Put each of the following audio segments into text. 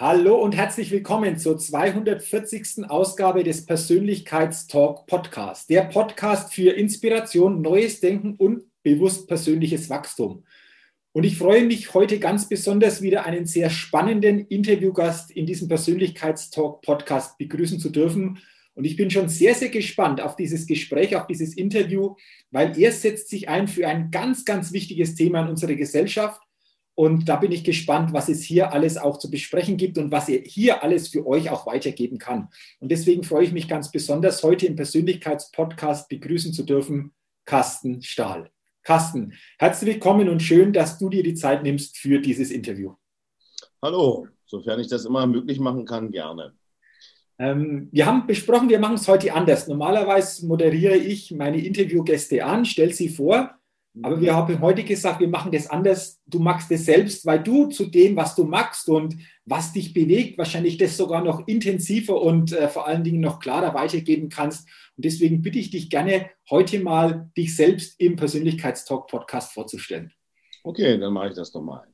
Hallo und herzlich willkommen zur 240. Ausgabe des Persönlichkeitstalk Podcast. Der Podcast für Inspiration, neues Denken und bewusst persönliches Wachstum. Und ich freue mich heute ganz besonders wieder einen sehr spannenden Interviewgast in diesem Persönlichkeitstalk Podcast begrüßen zu dürfen. Und ich bin schon sehr, sehr gespannt auf dieses Gespräch, auf dieses Interview, weil er setzt sich ein für ein ganz, ganz wichtiges Thema in unserer Gesellschaft und da bin ich gespannt, was es hier alles auch zu besprechen gibt und was er hier alles für euch auch weitergeben kann. Und deswegen freue ich mich ganz besonders, heute im Persönlichkeitspodcast begrüßen zu dürfen, Carsten Stahl. Carsten, herzlich willkommen und schön, dass du dir die Zeit nimmst für dieses Interview. Hallo, sofern ich das immer möglich machen kann, gerne. Ähm, wir haben besprochen, wir machen es heute anders. Normalerweise moderiere ich meine Interviewgäste an, stelle sie vor aber wir haben heute gesagt, wir machen das anders. Du magst es selbst, weil du zu dem, was du magst und was dich bewegt, wahrscheinlich das sogar noch intensiver und äh, vor allen Dingen noch klarer weitergeben kannst. Und deswegen bitte ich dich gerne, heute mal dich selbst im Persönlichkeitstalk-Podcast vorzustellen. Okay, dann mache ich das nochmal.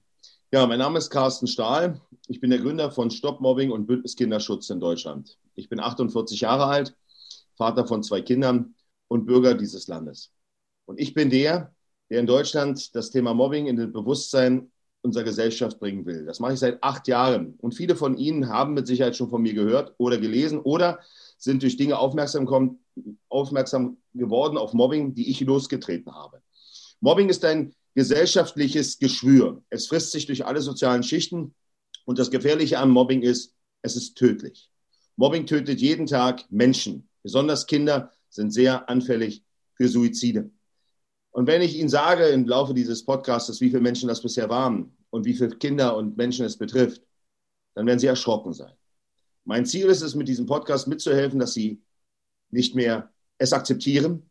Ja, mein Name ist Carsten Stahl. Ich bin der Gründer von Stop Mobbing und Bündnis Kinderschutz in Deutschland. Ich bin 48 Jahre alt, Vater von zwei Kindern und Bürger dieses Landes. Und ich bin der, der in Deutschland das Thema Mobbing in das Bewusstsein unserer Gesellschaft bringen will. Das mache ich seit acht Jahren. Und viele von Ihnen haben mit Sicherheit schon von mir gehört oder gelesen oder sind durch Dinge aufmerksam, kommen, aufmerksam geworden auf Mobbing, die ich losgetreten habe. Mobbing ist ein gesellschaftliches Geschwür. Es frisst sich durch alle sozialen Schichten. Und das Gefährliche am Mobbing ist, es ist tödlich. Mobbing tötet jeden Tag Menschen. Besonders Kinder sind sehr anfällig für Suizide. Und wenn ich Ihnen sage im Laufe dieses Podcasts, wie viele Menschen das bisher waren und wie viele Kinder und Menschen es betrifft, dann werden Sie erschrocken sein. Mein Ziel ist es, mit diesem Podcast mitzuhelfen, dass Sie nicht mehr es akzeptieren,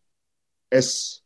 es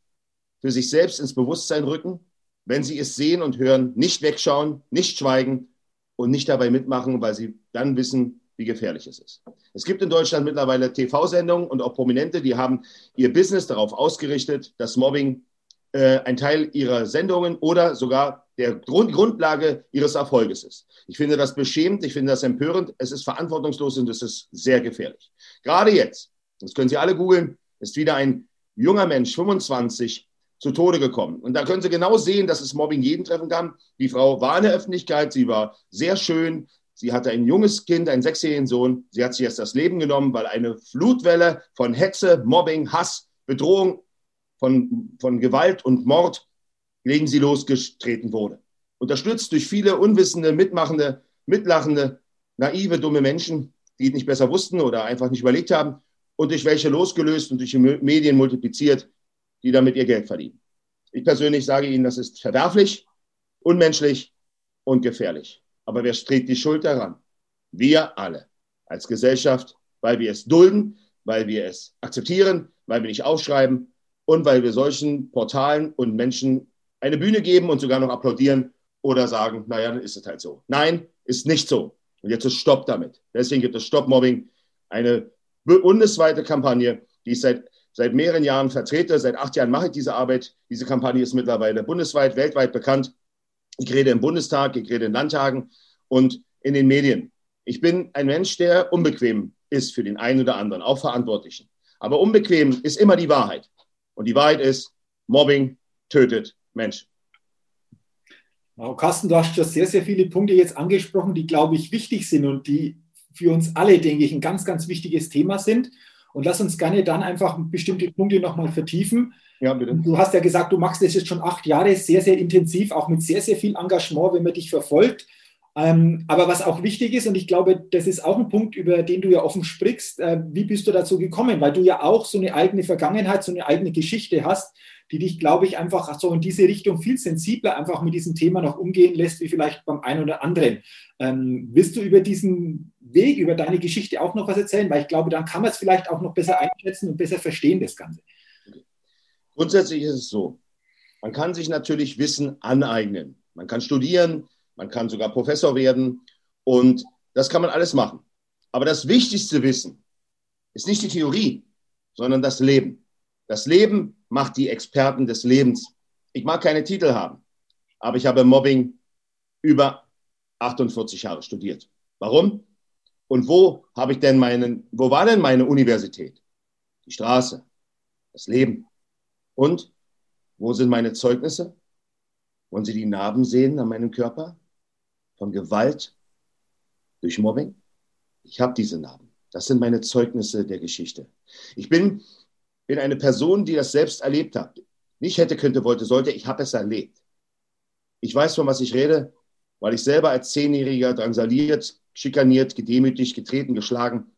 für sich selbst ins Bewusstsein rücken, wenn Sie es sehen und hören, nicht wegschauen, nicht schweigen und nicht dabei mitmachen, weil Sie dann wissen, wie gefährlich es ist. Es gibt in Deutschland mittlerweile TV-Sendungen und auch Prominente, die haben ihr Business darauf ausgerichtet, dass Mobbing äh, ein Teil ihrer Sendungen oder sogar der Grund, Grundlage ihres Erfolges ist. Ich finde das beschämend, ich finde das empörend, es ist verantwortungslos und es ist sehr gefährlich. Gerade jetzt, das können Sie alle googeln, ist wieder ein junger Mensch, 25, zu Tode gekommen. Und da können Sie genau sehen, dass es Mobbing jeden treffen kann. Die Frau war in der Öffentlichkeit, sie war sehr schön, sie hatte ein junges Kind, einen sechsjährigen Sohn. Sie hat sich jetzt das Leben genommen, weil eine Flutwelle von Hetze, Mobbing, Hass, Bedrohung von, von Gewalt und Mord gegen sie losgetreten wurde. Unterstützt durch viele unwissende, mitmachende, mitlachende, naive, dumme Menschen, die nicht besser wussten oder einfach nicht überlegt haben und durch welche losgelöst und durch die Medien multipliziert, die damit ihr Geld verdienen. Ich persönlich sage Ihnen, das ist verwerflich, unmenschlich und gefährlich. Aber wer trägt die Schuld daran? Wir alle als Gesellschaft, weil wir es dulden, weil wir es akzeptieren, weil wir nicht aufschreiben und weil wir solchen Portalen und Menschen eine Bühne geben und sogar noch applaudieren oder sagen, naja, dann ist es halt so. Nein, ist nicht so. Und jetzt ist Stopp damit. Deswegen gibt es Stopp Mobbing, eine bundesweite Kampagne, die ich seit, seit mehreren Jahren vertrete. Seit acht Jahren mache ich diese Arbeit. Diese Kampagne ist mittlerweile bundesweit, weltweit bekannt. Ich rede im Bundestag, ich rede in Landtagen und in den Medien. Ich bin ein Mensch, der unbequem ist für den einen oder anderen, auch Verantwortlichen. Aber unbequem ist immer die Wahrheit. Und die Wahrheit ist, Mobbing tötet Menschen. Wow, Carsten, du hast schon sehr, sehr viele Punkte jetzt angesprochen, die, glaube ich, wichtig sind und die für uns alle, denke ich, ein ganz, ganz wichtiges Thema sind. Und lass uns gerne dann einfach bestimmte Punkte nochmal vertiefen. Ja, bitte. Du hast ja gesagt, du machst das jetzt schon acht Jahre sehr, sehr intensiv, auch mit sehr, sehr viel Engagement, wenn man dich verfolgt. Ähm, aber was auch wichtig ist, und ich glaube, das ist auch ein Punkt, über den du ja offen sprichst, äh, wie bist du dazu gekommen? Weil du ja auch so eine eigene Vergangenheit, so eine eigene Geschichte hast, die dich, glaube ich, einfach so in diese Richtung viel sensibler einfach mit diesem Thema noch umgehen lässt, wie vielleicht beim einen oder anderen. Ähm, willst du über diesen Weg, über deine Geschichte auch noch was erzählen? Weil ich glaube, dann kann man es vielleicht auch noch besser einschätzen und besser verstehen, das Ganze. Grundsätzlich ist es so, man kann sich natürlich Wissen aneignen. Man kann studieren, man kann sogar Professor werden und das kann man alles machen. Aber das wichtigste Wissen ist nicht die Theorie, sondern das Leben. Das Leben macht die Experten des Lebens. Ich mag keine Titel haben, aber ich habe Mobbing über 48 Jahre studiert. Warum? Und wo habe ich denn meinen, wo war denn meine Universität? Die Straße, das Leben. Und wo sind meine Zeugnisse? Wollen Sie die Narben sehen an meinem Körper? Von Gewalt durch Mobbing? Ich habe diese Narben. Das sind meine Zeugnisse der Geschichte. Ich bin bin eine Person, die das selbst erlebt hat. Nicht hätte, könnte, wollte, sollte. Ich habe es erlebt. Ich weiß, von was ich rede, weil ich selber als Zehnjähriger drangsaliert, schikaniert, gedemütigt, getreten, geschlagen,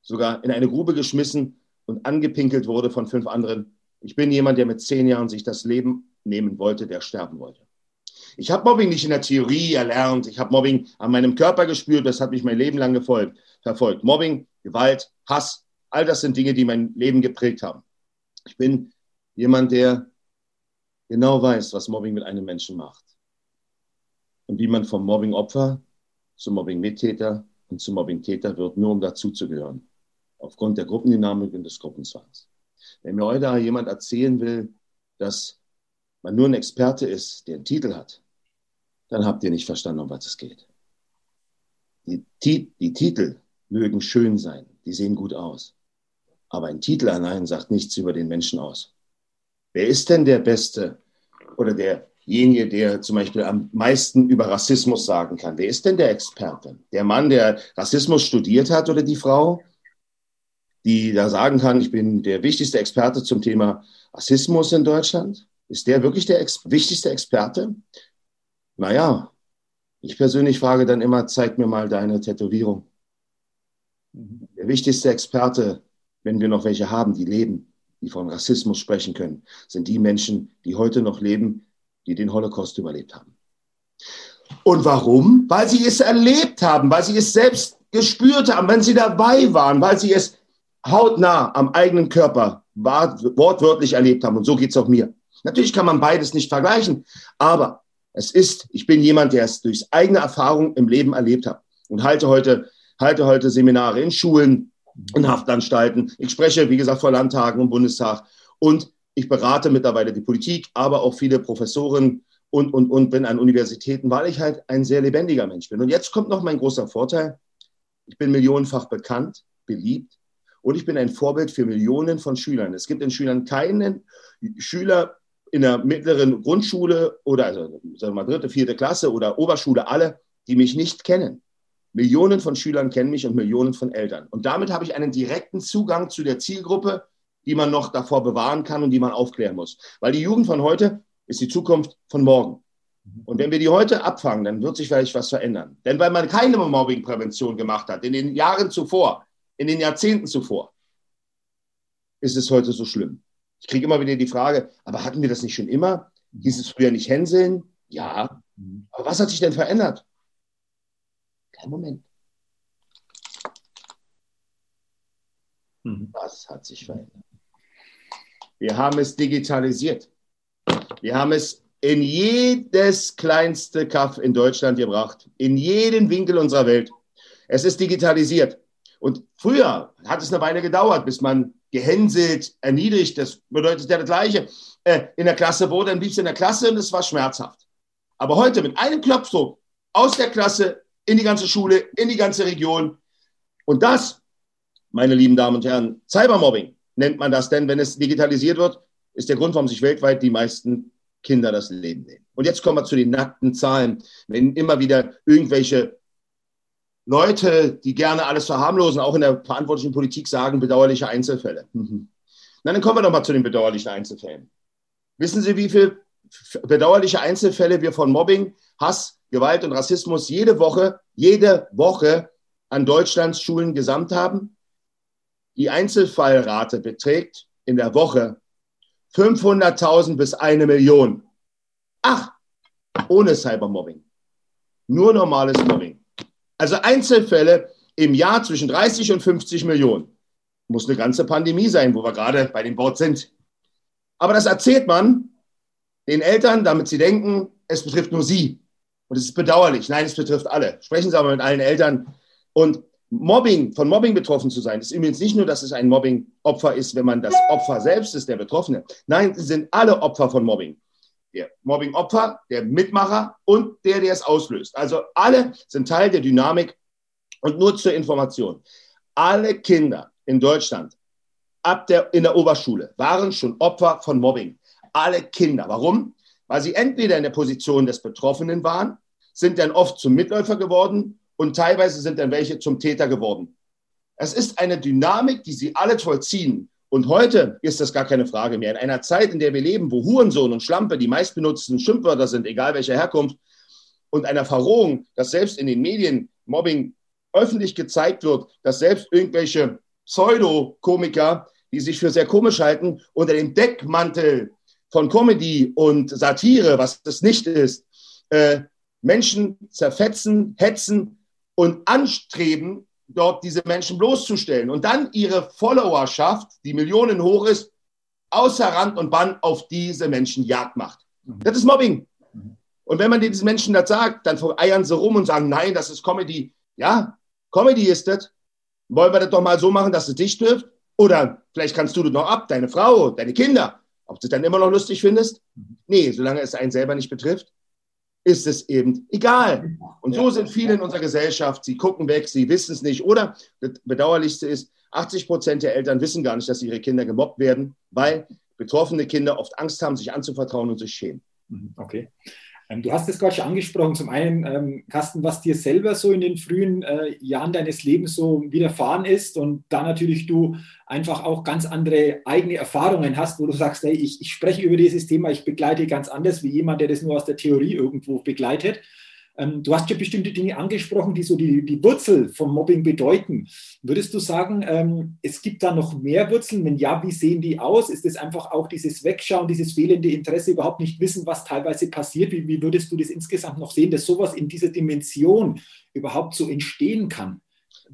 sogar in eine Grube geschmissen und angepinkelt wurde von fünf anderen. Ich bin jemand, der mit zehn Jahren sich das Leben nehmen wollte, der sterben wollte. Ich habe Mobbing nicht in der Theorie erlernt. Ich habe Mobbing an meinem Körper gespürt. Das hat mich mein Leben lang gefolgt, verfolgt. Mobbing, Gewalt, Hass, All das sind Dinge, die mein Leben geprägt haben. Ich bin jemand, der genau weiß, was Mobbing mit einem Menschen macht. Und wie man vom Mobbing-Opfer zum Mobbing-Mittäter und zum Mobbing-Täter wird, nur um dazuzugehören. Aufgrund der Gruppendynamik und des Gruppenzwangs. Wenn mir heute jemand erzählen will, dass man nur ein Experte ist, der einen Titel hat, dann habt ihr nicht verstanden, um was es geht. Die, die Titel mögen schön sein, die sehen gut aus. Aber ein Titel allein sagt nichts über den Menschen aus. Wer ist denn der Beste oder derjenige, der zum Beispiel am meisten über Rassismus sagen kann? Wer ist denn der Experte? Der Mann, der Rassismus studiert hat oder die Frau, die da sagen kann, ich bin der wichtigste Experte zum Thema Rassismus in Deutschland? Ist der wirklich der ex wichtigste Experte? Naja, ich persönlich frage dann immer, zeig mir mal deine Tätowierung. Mhm. Der wichtigste Experte wenn wir noch welche haben, die leben, die von Rassismus sprechen können, sind die Menschen, die heute noch leben, die den Holocaust überlebt haben. Und warum? Weil sie es erlebt haben, weil sie es selbst gespürt haben, wenn sie dabei waren, weil sie es hautnah am eigenen Körper wortwörtlich erlebt haben. Und so geht es auch mir. Natürlich kann man beides nicht vergleichen, aber es ist, ich bin jemand, der es durch eigene Erfahrung im Leben erlebt hat und halte heute, halte heute Seminare in Schulen, in Haftanstalten. Ich spreche, wie gesagt, vor Landtagen und Bundestag und ich berate mittlerweile die Politik, aber auch viele Professoren und, und, und bin an Universitäten, weil ich halt ein sehr lebendiger Mensch bin. Und jetzt kommt noch mein großer Vorteil. Ich bin millionenfach bekannt, beliebt und ich bin ein Vorbild für Millionen von Schülern. Es gibt in Schülern keinen Schüler in der mittleren Grundschule oder also sagen wir mal dritte, vierte Klasse oder Oberschule, alle, die mich nicht kennen. Millionen von Schülern kennen mich und Millionen von Eltern. Und damit habe ich einen direkten Zugang zu der Zielgruppe, die man noch davor bewahren kann und die man aufklären muss. Weil die Jugend von heute ist die Zukunft von morgen. Und wenn wir die heute abfangen, dann wird sich vielleicht was verändern. Denn weil man keine Mobbingprävention gemacht hat, in den Jahren zuvor, in den Jahrzehnten zuvor, ist es heute so schlimm. Ich kriege immer wieder die Frage, aber hatten wir das nicht schon immer? Hieß es früher nicht Hänseln? Ja. Aber was hat sich denn verändert? Kein Moment. Mhm. Was hat sich verändert? Wir haben es digitalisiert. Wir haben es in jedes kleinste Kaff in Deutschland gebracht, in jeden Winkel unserer Welt. Es ist digitalisiert. Und früher hat es eine Weile gedauert, bis man gehänselt, erniedrigt, das bedeutet ja das Gleiche, äh, in der Klasse wurde, dann blieb es in der Klasse und es war schmerzhaft. Aber heute mit einem Knopfdruck aus der Klasse in die ganze Schule, in die ganze Region. Und das, meine lieben Damen und Herren, Cybermobbing nennt man das denn, wenn es digitalisiert wird, ist der Grund, warum sich weltweit die meisten Kinder das Leben nehmen. Und jetzt kommen wir zu den nackten Zahlen. Wenn immer wieder irgendwelche Leute, die gerne alles verharmlosen, auch in der verantwortlichen Politik sagen, bedauerliche Einzelfälle. Mhm. Na, dann kommen wir doch mal zu den bedauerlichen Einzelfällen. Wissen Sie, wie viele bedauerliche Einzelfälle wir von Mobbing, Hass, Gewalt und Rassismus jede Woche, jede Woche an Deutschlands Schulen gesamt haben? Die Einzelfallrate beträgt in der Woche 500.000 bis eine Million. Ach, ohne Cybermobbing. Nur normales Mobbing. Also Einzelfälle im Jahr zwischen 30 und 50 Millionen. Muss eine ganze Pandemie sein, wo wir gerade bei dem Wort sind. Aber das erzählt man den Eltern, damit sie denken, es betrifft nur sie. Und es ist bedauerlich. Nein, es betrifft alle. Sprechen Sie aber mit allen Eltern. Und Mobbing, von Mobbing betroffen zu sein, ist übrigens nicht nur, dass es ein Mobbing-Opfer ist, wenn man das Opfer selbst ist, der Betroffene. Nein, sie sind alle Opfer von Mobbing. Der Mobbing-Opfer, der Mitmacher und der, der es auslöst. Also alle sind Teil der Dynamik. Und nur zur Information. Alle Kinder in Deutschland ab der, in der Oberschule waren schon Opfer von Mobbing. Alle Kinder. Warum? Weil sie entweder in der Position des Betroffenen waren, sind dann oft zum Mitläufer geworden und teilweise sind dann welche zum Täter geworden. Es ist eine Dynamik, die sie alle vollziehen. Und heute ist das gar keine Frage mehr. In einer Zeit, in der wir leben, wo Hurensohn und Schlampe die meistbenutzten Schimpfwörter sind, egal welcher Herkunft, und einer Verrohung, dass selbst in den Medien Mobbing öffentlich gezeigt wird, dass selbst irgendwelche Pseudo-Komiker, die sich für sehr komisch halten, unter dem Deckmantel von Comedy und Satire, was das nicht ist, äh, Menschen zerfetzen, hetzen und anstreben, dort diese Menschen bloßzustellen und dann ihre Followerschaft, die Millionen hoch ist, außer Rand und Band auf diese Menschen Jagd macht. Mhm. Das ist Mobbing. Mhm. Und wenn man diesen Menschen das sagt, dann eiern sie rum und sagen, nein, das ist Comedy. Ja, Comedy ist das. Wollen wir das doch mal so machen, dass es dich trifft? Oder vielleicht kannst du das noch ab, deine Frau, deine Kinder. Ob du es dann immer noch lustig findest? Mhm. Nee, solange es einen selber nicht betrifft, ist es eben egal. Und so sind viele in unserer Gesellschaft. Sie gucken weg, sie wissen es nicht. Oder das Bedauerlichste ist, 80 Prozent der Eltern wissen gar nicht, dass ihre Kinder gemobbt werden, weil betroffene Kinder oft Angst haben, sich anzuvertrauen und sich schämen. Mhm, okay. Ähm, du hast es gerade schon angesprochen. Zum einen, ähm, Carsten, was dir selber so in den frühen äh, Jahren deines Lebens so widerfahren ist und da natürlich du einfach auch ganz andere eigene Erfahrungen hast, wo du sagst, hey, ich, ich spreche über dieses Thema, ich begleite ganz anders wie jemand, der das nur aus der Theorie irgendwo begleitet. Ähm, du hast ja bestimmte Dinge angesprochen, die so die, die Wurzel vom Mobbing bedeuten. Würdest du sagen, ähm, es gibt da noch mehr Wurzeln? Wenn ja, wie sehen die aus? Ist es einfach auch dieses Wegschauen, dieses fehlende Interesse, überhaupt nicht wissen, was teilweise passiert? Wie, wie würdest du das insgesamt noch sehen, dass sowas in dieser Dimension überhaupt so entstehen kann?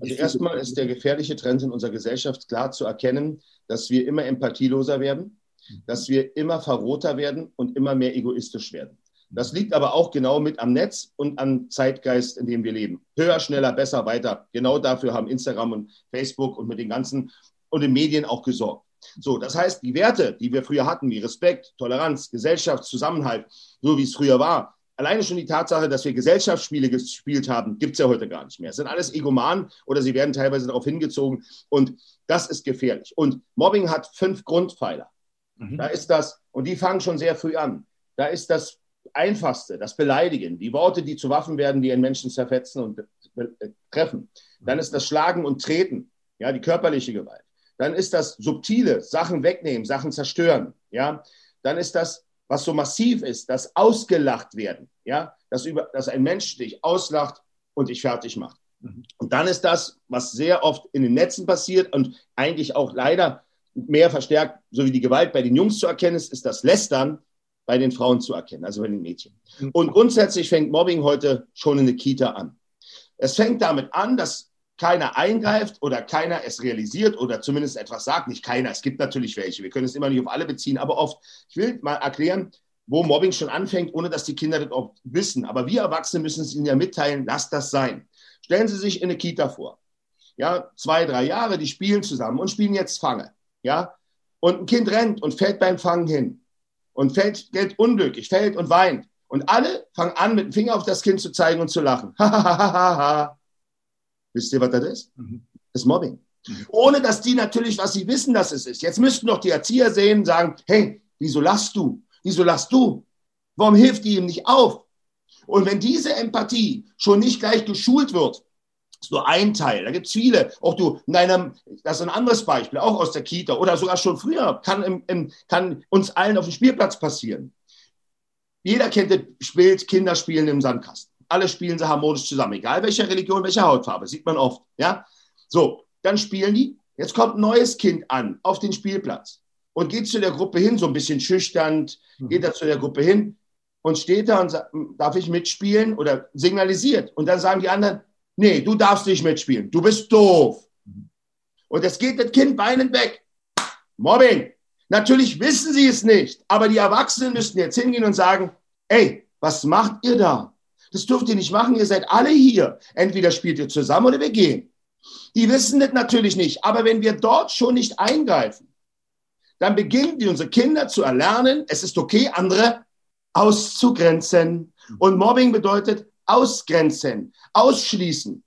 Also erstmal ist der gefährliche Trend in unserer Gesellschaft klar zu erkennen, dass wir immer empathieloser werden, dass wir immer verroter werden und immer mehr egoistisch werden. Das liegt aber auch genau mit am Netz und am Zeitgeist, in dem wir leben. Höher, schneller, besser, weiter. Genau dafür haben Instagram und Facebook und mit den ganzen und den Medien auch gesorgt. So, das heißt, die Werte, die wir früher hatten, wie Respekt, Toleranz, Gesellschaft, Zusammenhalt, so wie es früher war, alleine schon die Tatsache, dass wir Gesellschaftsspiele gespielt haben, gibt es ja heute gar nicht mehr. Es sind alles Egomanen oder sie werden teilweise darauf hingezogen und das ist gefährlich. Und Mobbing hat fünf Grundpfeiler. Mhm. Da ist das, und die fangen schon sehr früh an. Da ist das Einfachste, das Beleidigen, die Worte, die zu Waffen werden, die einen Menschen zerfetzen und äh, treffen. Dann ist das Schlagen und Treten, ja, die körperliche Gewalt. Dann ist das subtile, Sachen wegnehmen, Sachen zerstören, ja. Dann ist das, was so massiv ist, das ausgelacht werden, ja, dass, über, dass ein Mensch dich auslacht und dich fertig macht. Mhm. Und dann ist das, was sehr oft in den Netzen passiert und eigentlich auch leider mehr verstärkt, so wie die Gewalt bei den Jungs zu erkennen ist, ist das Lästern, bei den Frauen zu erkennen, also bei den Mädchen. Mhm. Und grundsätzlich fängt Mobbing heute schon in der Kita an. Es fängt damit an, dass keiner eingreift oder keiner es realisiert oder zumindest etwas sagt. Nicht keiner, es gibt natürlich welche. Wir können es immer nicht auf alle beziehen, aber oft. Ich will mal erklären, wo Mobbing schon anfängt, ohne dass die Kinder das auch wissen. Aber wir Erwachsene müssen es ihnen ja mitteilen, lasst das sein. Stellen Sie sich in eine Kita vor. Ja, zwei, drei Jahre, die spielen zusammen und spielen jetzt Fange. Ja, und ein Kind rennt und fällt beim Fangen hin und fällt Geld unglücklich, fällt und weint. Und alle fangen an, mit dem Finger auf das Kind zu zeigen und zu lachen. Wisst ihr, was das ist? Mhm. Das ist Mobbing. Mhm. Ohne dass die natürlich, was sie wissen, dass es ist. Jetzt müssten doch die Erzieher sehen und sagen, hey, wieso lachst du? Wieso lachst du? Warum hilft die ihm nicht auf? Und wenn diese Empathie schon nicht gleich geschult wird, ist nur ein Teil. Da gibt es viele. Auch du, in deinem, das ist ein anderes Beispiel, auch aus der Kita oder sogar schon früher, kann, im, im, kann uns allen auf dem Spielplatz passieren. Jeder kennt das Bild, Kinder spielen im Sandkasten. Alle spielen sie harmonisch zusammen, egal welche Religion, welche Hautfarbe, sieht man oft. Ja? So, dann spielen die. Jetzt kommt ein neues Kind an auf den Spielplatz und geht zu der Gruppe hin, so ein bisschen schüchtern, mhm. geht da zu der Gruppe hin und steht da und sagt, darf ich mitspielen oder signalisiert. Und dann sagen die anderen, nee, du darfst nicht mitspielen, du bist doof. Und es geht das Kind weinend weg. Mobbing. Natürlich wissen sie es nicht, aber die Erwachsenen müssten jetzt hingehen und sagen, ey, was macht ihr da? Das dürft ihr nicht machen, ihr seid alle hier. Entweder spielt ihr zusammen oder wir gehen. Die wissen das natürlich nicht, aber wenn wir dort schon nicht eingreifen, dann beginnen die unsere Kinder zu erlernen, es ist okay, andere auszugrenzen. Und Mobbing bedeutet ausgrenzen, ausschließen.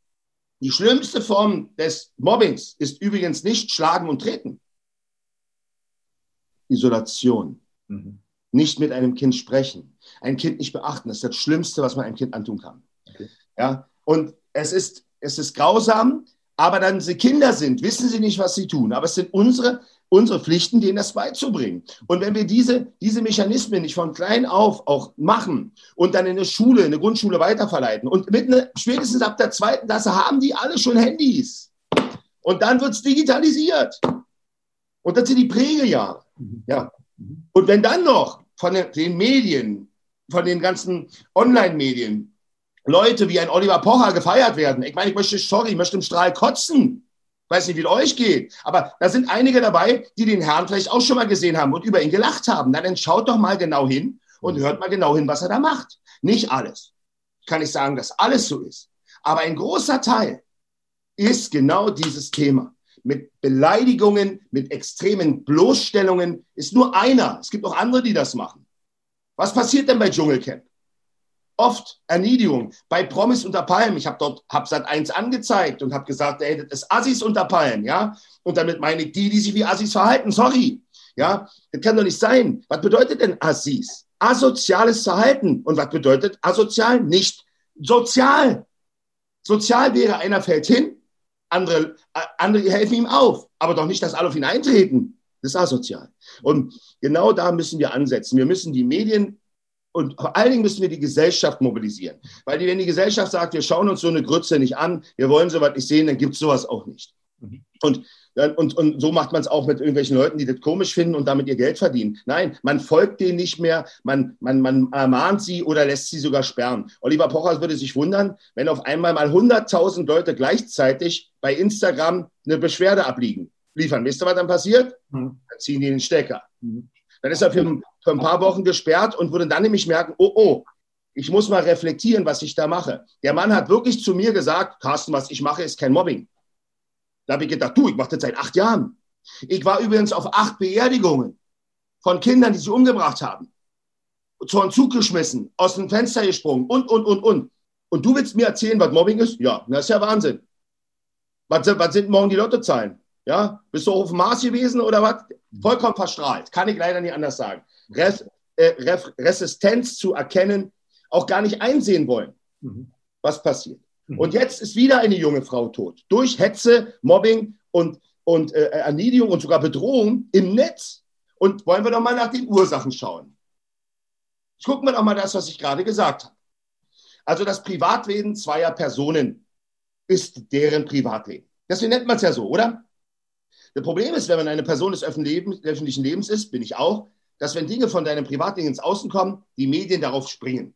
Die schlimmste Form des Mobbings ist übrigens nicht Schlagen und Treten. Isolation. Mhm. Nicht mit einem Kind sprechen. Ein Kind nicht beachten. Das ist das Schlimmste, was man einem Kind antun kann. Okay. Ja? Und es ist, es ist grausam, aber dann sie Kinder sind, wissen sie nicht, was sie tun. Aber es sind unsere, unsere Pflichten, denen das beizubringen. Und wenn wir diese, diese Mechanismen nicht von klein auf auch machen und dann in der Schule, in der Grundschule weiterverleiten und mit ne, spätestens ab der zweiten Klasse haben die alle schon Handys. Und dann wird es digitalisiert. Und das sind die Prägejahre. Mhm. Ja. Und wenn dann noch von den, den Medien, von den ganzen Online-Medien Leute wie ein Oliver Pocher gefeiert werden. Ich meine, ich möchte, sorry, ich möchte im Strahl kotzen. Weiß nicht, wie es euch geht. Aber da sind einige dabei, die den Herrn vielleicht auch schon mal gesehen haben und über ihn gelacht haben. Dann schaut doch mal genau hin und hört mal genau hin, was er da macht. Nicht alles. Ich kann nicht sagen, dass alles so ist. Aber ein großer Teil ist genau dieses Thema. Mit Beleidigungen, mit extremen Bloßstellungen ist nur einer. Es gibt auch andere, die das machen. Was passiert denn bei Dschungelcamp? Oft Erniedrigung. Bei Promis unter Palmen, ich habe dort hab Sat 1 angezeigt und habe gesagt, ey, das ist Assis unter Palmen, ja? Und damit meine ich die, die sich wie Assis verhalten, sorry. Ja, das kann doch nicht sein. Was bedeutet denn Assis? Asoziales Verhalten. Und was bedeutet asozial? Nicht sozial. Sozial wäre, einer fällt hin, andere, äh, andere helfen ihm auf, aber doch nicht, dass alle auf ihn eintreten. Das ist asozial. Und genau da müssen wir ansetzen. Wir müssen die Medien und vor allen Dingen müssen wir die Gesellschaft mobilisieren. Weil die, wenn die Gesellschaft sagt, wir schauen uns so eine Grütze nicht an, wir wollen sowas nicht sehen, dann gibt es sowas auch nicht. Mhm. Und, und, und so macht man es auch mit irgendwelchen Leuten, die das komisch finden und damit ihr Geld verdienen. Nein, man folgt denen nicht mehr, man, man, man ermahnt sie oder lässt sie sogar sperren. Oliver Pocher würde sich wundern, wenn auf einmal mal 100.000 Leute gleichzeitig bei Instagram eine Beschwerde abliegen, liefern. Wisst ihr, was dann passiert? Mhm. Dann ziehen die den Stecker. Mhm. Dann ist er für, für ein paar Wochen gesperrt und würde dann nämlich merken, oh, oh, ich muss mal reflektieren, was ich da mache. Der Mann hat wirklich zu mir gesagt, Carsten, was ich mache, ist kein Mobbing. Da habe ich gedacht, du, ich mache das seit acht Jahren. Ich war übrigens auf acht Beerdigungen von Kindern, die sich umgebracht haben. Zu einem Zug geschmissen, aus dem Fenster gesprungen und, und, und, und. Und du willst mir erzählen, was Mobbing ist? Ja, das ist ja Wahnsinn. Was, was sind morgen die Lottozahlen? Ja, bist du auf dem Mars gewesen oder was? Vollkommen verstrahlt. Kann ich leider nicht anders sagen. Res, äh, Resistenz zu erkennen, auch gar nicht einsehen wollen, mhm. was passiert. Mhm. Und jetzt ist wieder eine junge Frau tot. Durch Hetze, Mobbing und, und äh, Erniedrigung und sogar Bedrohung im Netz. Und wollen wir doch mal nach den Ursachen schauen. Gucken wir doch mal das, was ich gerade gesagt habe. Also das Privatleben zweier Personen ist deren Privatleben. Deswegen nennt man es ja so, oder? Das Problem ist, wenn man eine Person des öffentlichen Lebens ist, bin ich auch, dass wenn Dinge von deinem Privatleben ins Außen kommen, die Medien darauf springen.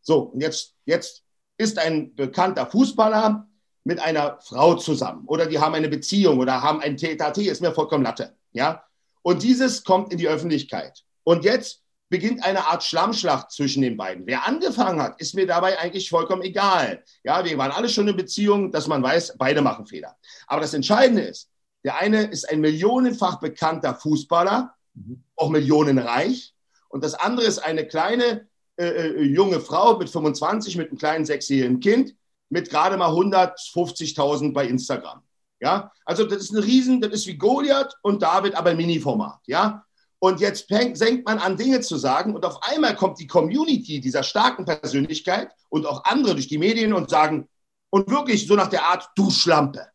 So, und jetzt, jetzt ist ein bekannter Fußballer mit einer Frau zusammen oder die haben eine Beziehung oder haben ein TTT, ist mir vollkommen Latte. Ja? Und dieses kommt in die Öffentlichkeit. Und jetzt beginnt eine Art Schlammschlacht zwischen den beiden. Wer angefangen hat, ist mir dabei eigentlich vollkommen egal. Ja, wir waren alle schon in Beziehung, dass man weiß, beide machen Fehler. Aber das Entscheidende ist, der eine ist ein millionenfach bekannter Fußballer, mhm. auch millionenreich. Und das andere ist eine kleine äh, äh junge Frau mit 25, mit einem kleinen sechsjährigen Kind, mit gerade mal 150.000 bei Instagram. Ja, also das ist ein Riesen, das ist wie Goliath und David, aber Mini-Format. Ja, und jetzt senkt man an, Dinge zu sagen und auf einmal kommt die Community dieser starken Persönlichkeit und auch andere durch die Medien und sagen, Und wirklich so nach der Art, du Schlampe,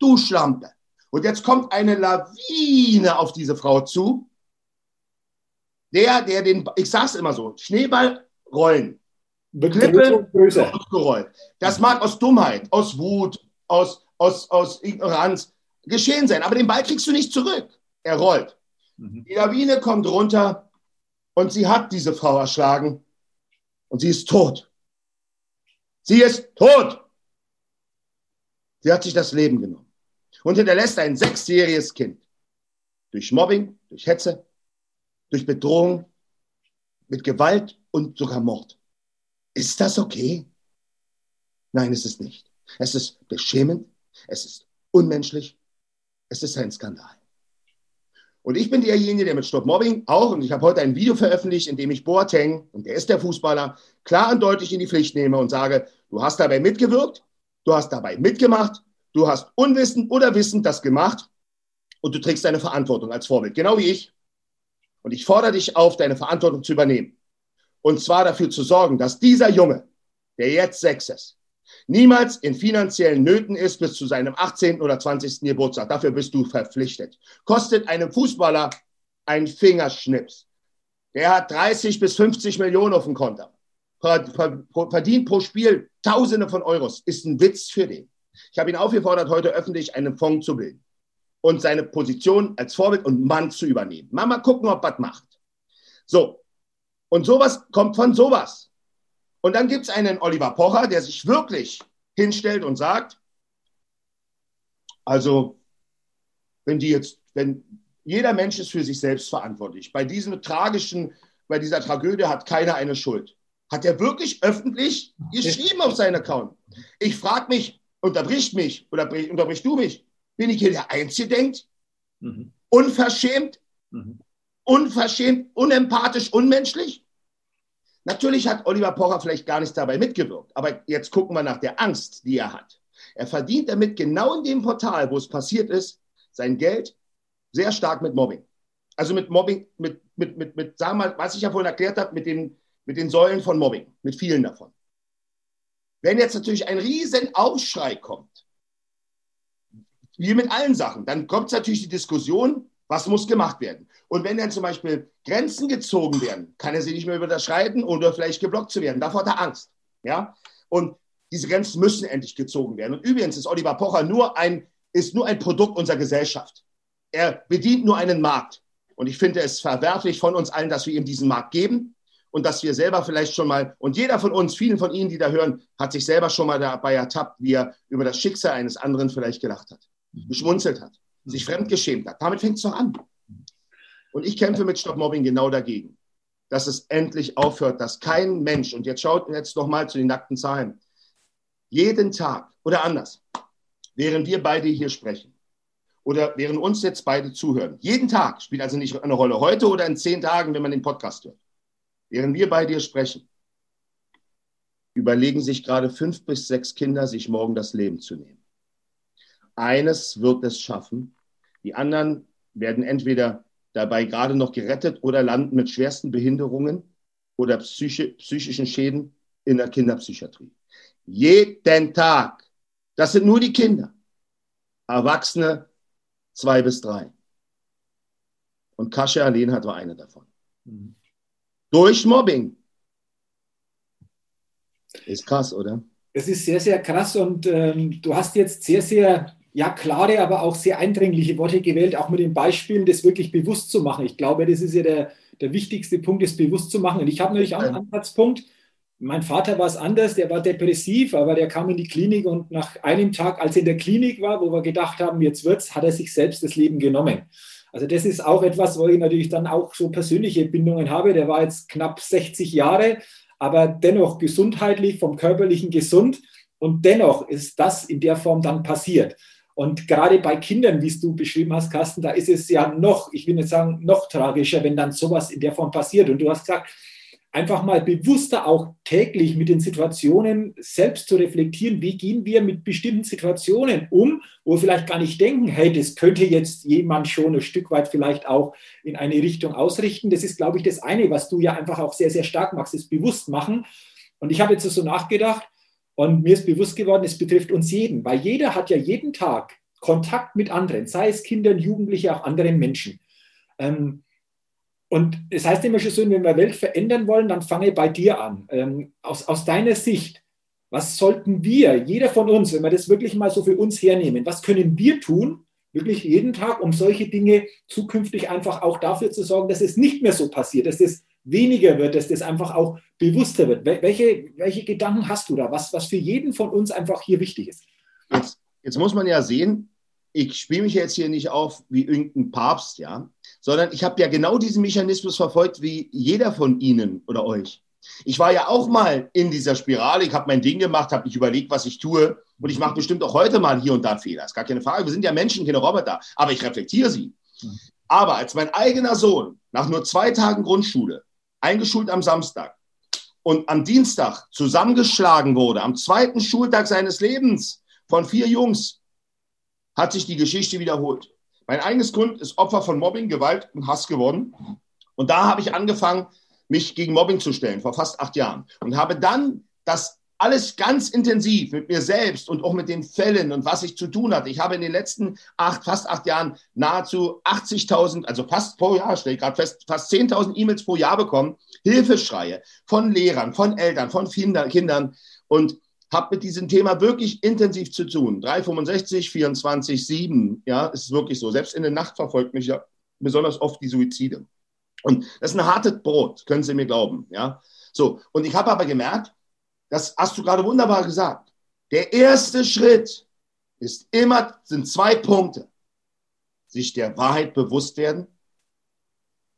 du Schlampe. Und jetzt kommt eine Lawine auf diese Frau zu. Der, der den, ich sag's immer so, Schneeball rollen. Klippe gerollt. Das mag aus Dummheit, aus Wut, aus, aus, aus Ignoranz geschehen sein. Aber den Ball kriegst du nicht zurück. Er rollt. Mhm. Die Lawine kommt runter und sie hat diese Frau erschlagen und sie ist tot. Sie ist tot. Sie hat sich das Leben genommen und hinterlässt ein sechsjähriges Kind. Durch Mobbing, durch Hetze, durch Bedrohung, mit Gewalt und sogar Mord. Ist das okay? Nein, es ist nicht. Es ist beschämend, es ist unmenschlich, es ist ein Skandal. Und ich bin derjenige, der mit Stop Mobbing auch, und ich habe heute ein Video veröffentlicht, in dem ich Boateng, und der ist der Fußballer, klar und deutlich in die Pflicht nehme und sage, du hast dabei mitgewirkt, du hast dabei mitgemacht, du hast unwissend oder wissend das gemacht und du trägst deine Verantwortung als Vorbild, genau wie ich. Und ich fordere dich auf, deine Verantwortung zu übernehmen. Und zwar dafür zu sorgen, dass dieser Junge, der jetzt sechs ist, niemals in finanziellen Nöten ist bis zu seinem 18. oder 20. Geburtstag. Dafür bist du verpflichtet. Kostet einem Fußballer ein Fingerschnips. Der hat 30 bis 50 Millionen auf dem Konto. Verdient pro Spiel Tausende von Euros. Ist ein Witz für den. Ich habe ihn aufgefordert, heute öffentlich einen Fonds zu bilden und seine Position als Vorbild und Mann zu übernehmen. Mal, mal gucken, ob was macht. So. Und sowas kommt von sowas. Und dann gibt es einen Oliver Pocher, der sich wirklich hinstellt und sagt, also, wenn die jetzt, wenn jeder Mensch ist für sich selbst verantwortlich. Bei diesem tragischen, bei dieser Tragödie hat keiner eine Schuld. Hat er wirklich öffentlich geschrieben auf seinen Account. Ich frage mich, unterbricht mich oder unterbrichst du mich? Bin ich hier der Einzige, denkt? Mhm. Unverschämt? Mhm. Unverschämt, unempathisch, unmenschlich? Natürlich hat Oliver Pocher vielleicht gar nichts dabei mitgewirkt, aber jetzt gucken wir nach der Angst, die er hat. Er verdient damit genau in dem Portal, wo es passiert ist, sein Geld sehr stark mit Mobbing. Also mit Mobbing, mit, mit, mit, mit sagen wir mal, was ich ja vorhin erklärt habe, mit den, mit den Säulen von Mobbing, mit vielen davon. Wenn jetzt natürlich ein riesen Aufschrei kommt, wie mit allen Sachen, dann kommt natürlich die Diskussion, was muss gemacht werden. Und wenn dann zum Beispiel Grenzen gezogen werden, kann er sie nicht mehr überschreiten oder vielleicht geblockt zu werden. Davor hat er Angst. Ja? Und diese Grenzen müssen endlich gezogen werden. Und übrigens ist Oliver Pocher nur ein, ist nur ein Produkt unserer Gesellschaft. Er bedient nur einen Markt. Und ich finde es verwerflich von uns allen, dass wir ihm diesen Markt geben und dass wir selber vielleicht schon mal, und jeder von uns, vielen von Ihnen, die da hören, hat sich selber schon mal dabei ertappt, wie er über das Schicksal eines anderen vielleicht gelacht hat, geschmunzelt hat, sich fremdgeschämt hat. Damit fängt es doch an. Und ich kämpfe mit Stop Mobbing genau dagegen, dass es endlich aufhört, dass kein Mensch, und jetzt schaut jetzt noch mal zu den nackten Zahlen, jeden Tag oder anders, während wir beide hier sprechen, oder während uns jetzt beide zuhören, jeden Tag spielt also nicht eine Rolle heute oder in zehn Tagen, wenn man den Podcast hört Während wir bei dir sprechen, überlegen sich gerade fünf bis sechs Kinder, sich morgen das Leben zu nehmen. Eines wird es schaffen, die anderen werden entweder dabei gerade noch gerettet oder landen mit schwersten Behinderungen oder psychi psychischen Schäden in der Kinderpsychiatrie. Jeden Tag. Das sind nur die Kinder. Erwachsene zwei bis drei. Und Kascha Aleen hat war eine davon. Mhm. Durch Mobbing. Ist krass, oder? Es ist sehr, sehr krass und ähm, du hast jetzt sehr, sehr ja, klare, aber auch sehr eindringliche Worte gewählt, auch mit den Beispielen, das wirklich bewusst zu machen. Ich glaube, das ist ja der, der wichtigste Punkt, das bewusst zu machen. Und ich habe natürlich auch einen Ansatzpunkt. Mein Vater war es anders, der war depressiv, aber der kam in die Klinik und nach einem Tag, als er in der Klinik war, wo wir gedacht haben, jetzt wird's, hat er sich selbst das Leben genommen. Also das ist auch etwas, wo ich natürlich dann auch so persönliche Bindungen habe. Der war jetzt knapp 60 Jahre, aber dennoch gesundheitlich, vom körperlichen gesund. Und dennoch ist das in der Form dann passiert. Und gerade bei Kindern, wie es du beschrieben hast, Carsten, da ist es ja noch, ich will nicht sagen, noch tragischer, wenn dann sowas in der Form passiert. Und du hast gesagt, einfach mal bewusster auch täglich mit den Situationen selbst zu reflektieren, wie gehen wir mit bestimmten Situationen um, wo wir vielleicht gar nicht denken, hey, das könnte jetzt jemand schon ein Stück weit vielleicht auch in eine Richtung ausrichten. Das ist, glaube ich, das eine, was du ja einfach auch sehr, sehr stark machst, ist bewusst machen. Und ich habe jetzt so nachgedacht, Und mir ist bewusst geworden, es betrifft uns jeden, weil jeder hat ja jeden Tag Kontakt mit anderen, sei es Kindern, Jugendliche, auch anderen Menschen. Ähm, und es heißt immer schon so, wenn wir Welt verändern wollen, dann fange bei dir an. Ähm, aus, aus deiner Sicht, was sollten wir, jeder von uns, wenn wir das wirklich mal so für uns hernehmen, was können wir tun, wirklich jeden Tag, um solche Dinge zukünftig einfach auch dafür zu sorgen, dass es nicht mehr so passiert, dass es weniger wird, dass das einfach auch bewusster wird. Welche, welche Gedanken hast du da, was, was für jeden von uns einfach hier wichtig ist? Jetzt, jetzt muss man ja sehen, ich spiele mich jetzt hier nicht auf wie irgendein Papst, ja, sondern ich habe ja genau diesen Mechanismus verfolgt wie jeder von Ihnen oder euch. Ich war ja auch mal in dieser Spirale, ich habe mein Ding gemacht, habe mich überlegt, was ich tue und ich mache bestimmt auch heute mal hier und da Fehler, ist gar keine Frage. Wir sind ja Menschen, keine Roboter, aber ich reflektiere sie. Aber als mein eigener Sohn nach nur zwei Tagen Grundschule, eingeschult am Samstag und am Dienstag zusammengeschlagen wurde, am zweiten Schultag seines Lebens von vier Jungs, hat sich die Geschichte wiederholt. Mein eigenes Kind ist Opfer von Mobbing, Gewalt und Hass geworden. Und da habe ich angefangen, mich gegen Mobbing zu stellen, vor fast acht Jahren. Und habe dann das alles ganz intensiv mit mir selbst und auch mit den Fällen und was ich zu tun hatte. Ich habe in den letzten acht, fast acht Jahren nahezu 80.000, also fast pro Jahr, stelle ich gerade fest, fast 10.000 E-Mails pro Jahr bekommen, Hilfeschreie von Lehrern, von Eltern, von Kindern und habe mit diesem Thema wirklich intensiv zu tun. 365, 24, 7, ja, ist wirklich so. Selbst in der Nacht verfolgt mich ja besonders oft die Suizide. Und das ist ein hartes Brot, können Sie mir glauben, ja. So, und ich habe aber gemerkt, das hast du gerade wunderbar gesagt. Der erste Schritt ist immer, sind zwei Punkte. Sich der Wahrheit bewusst werden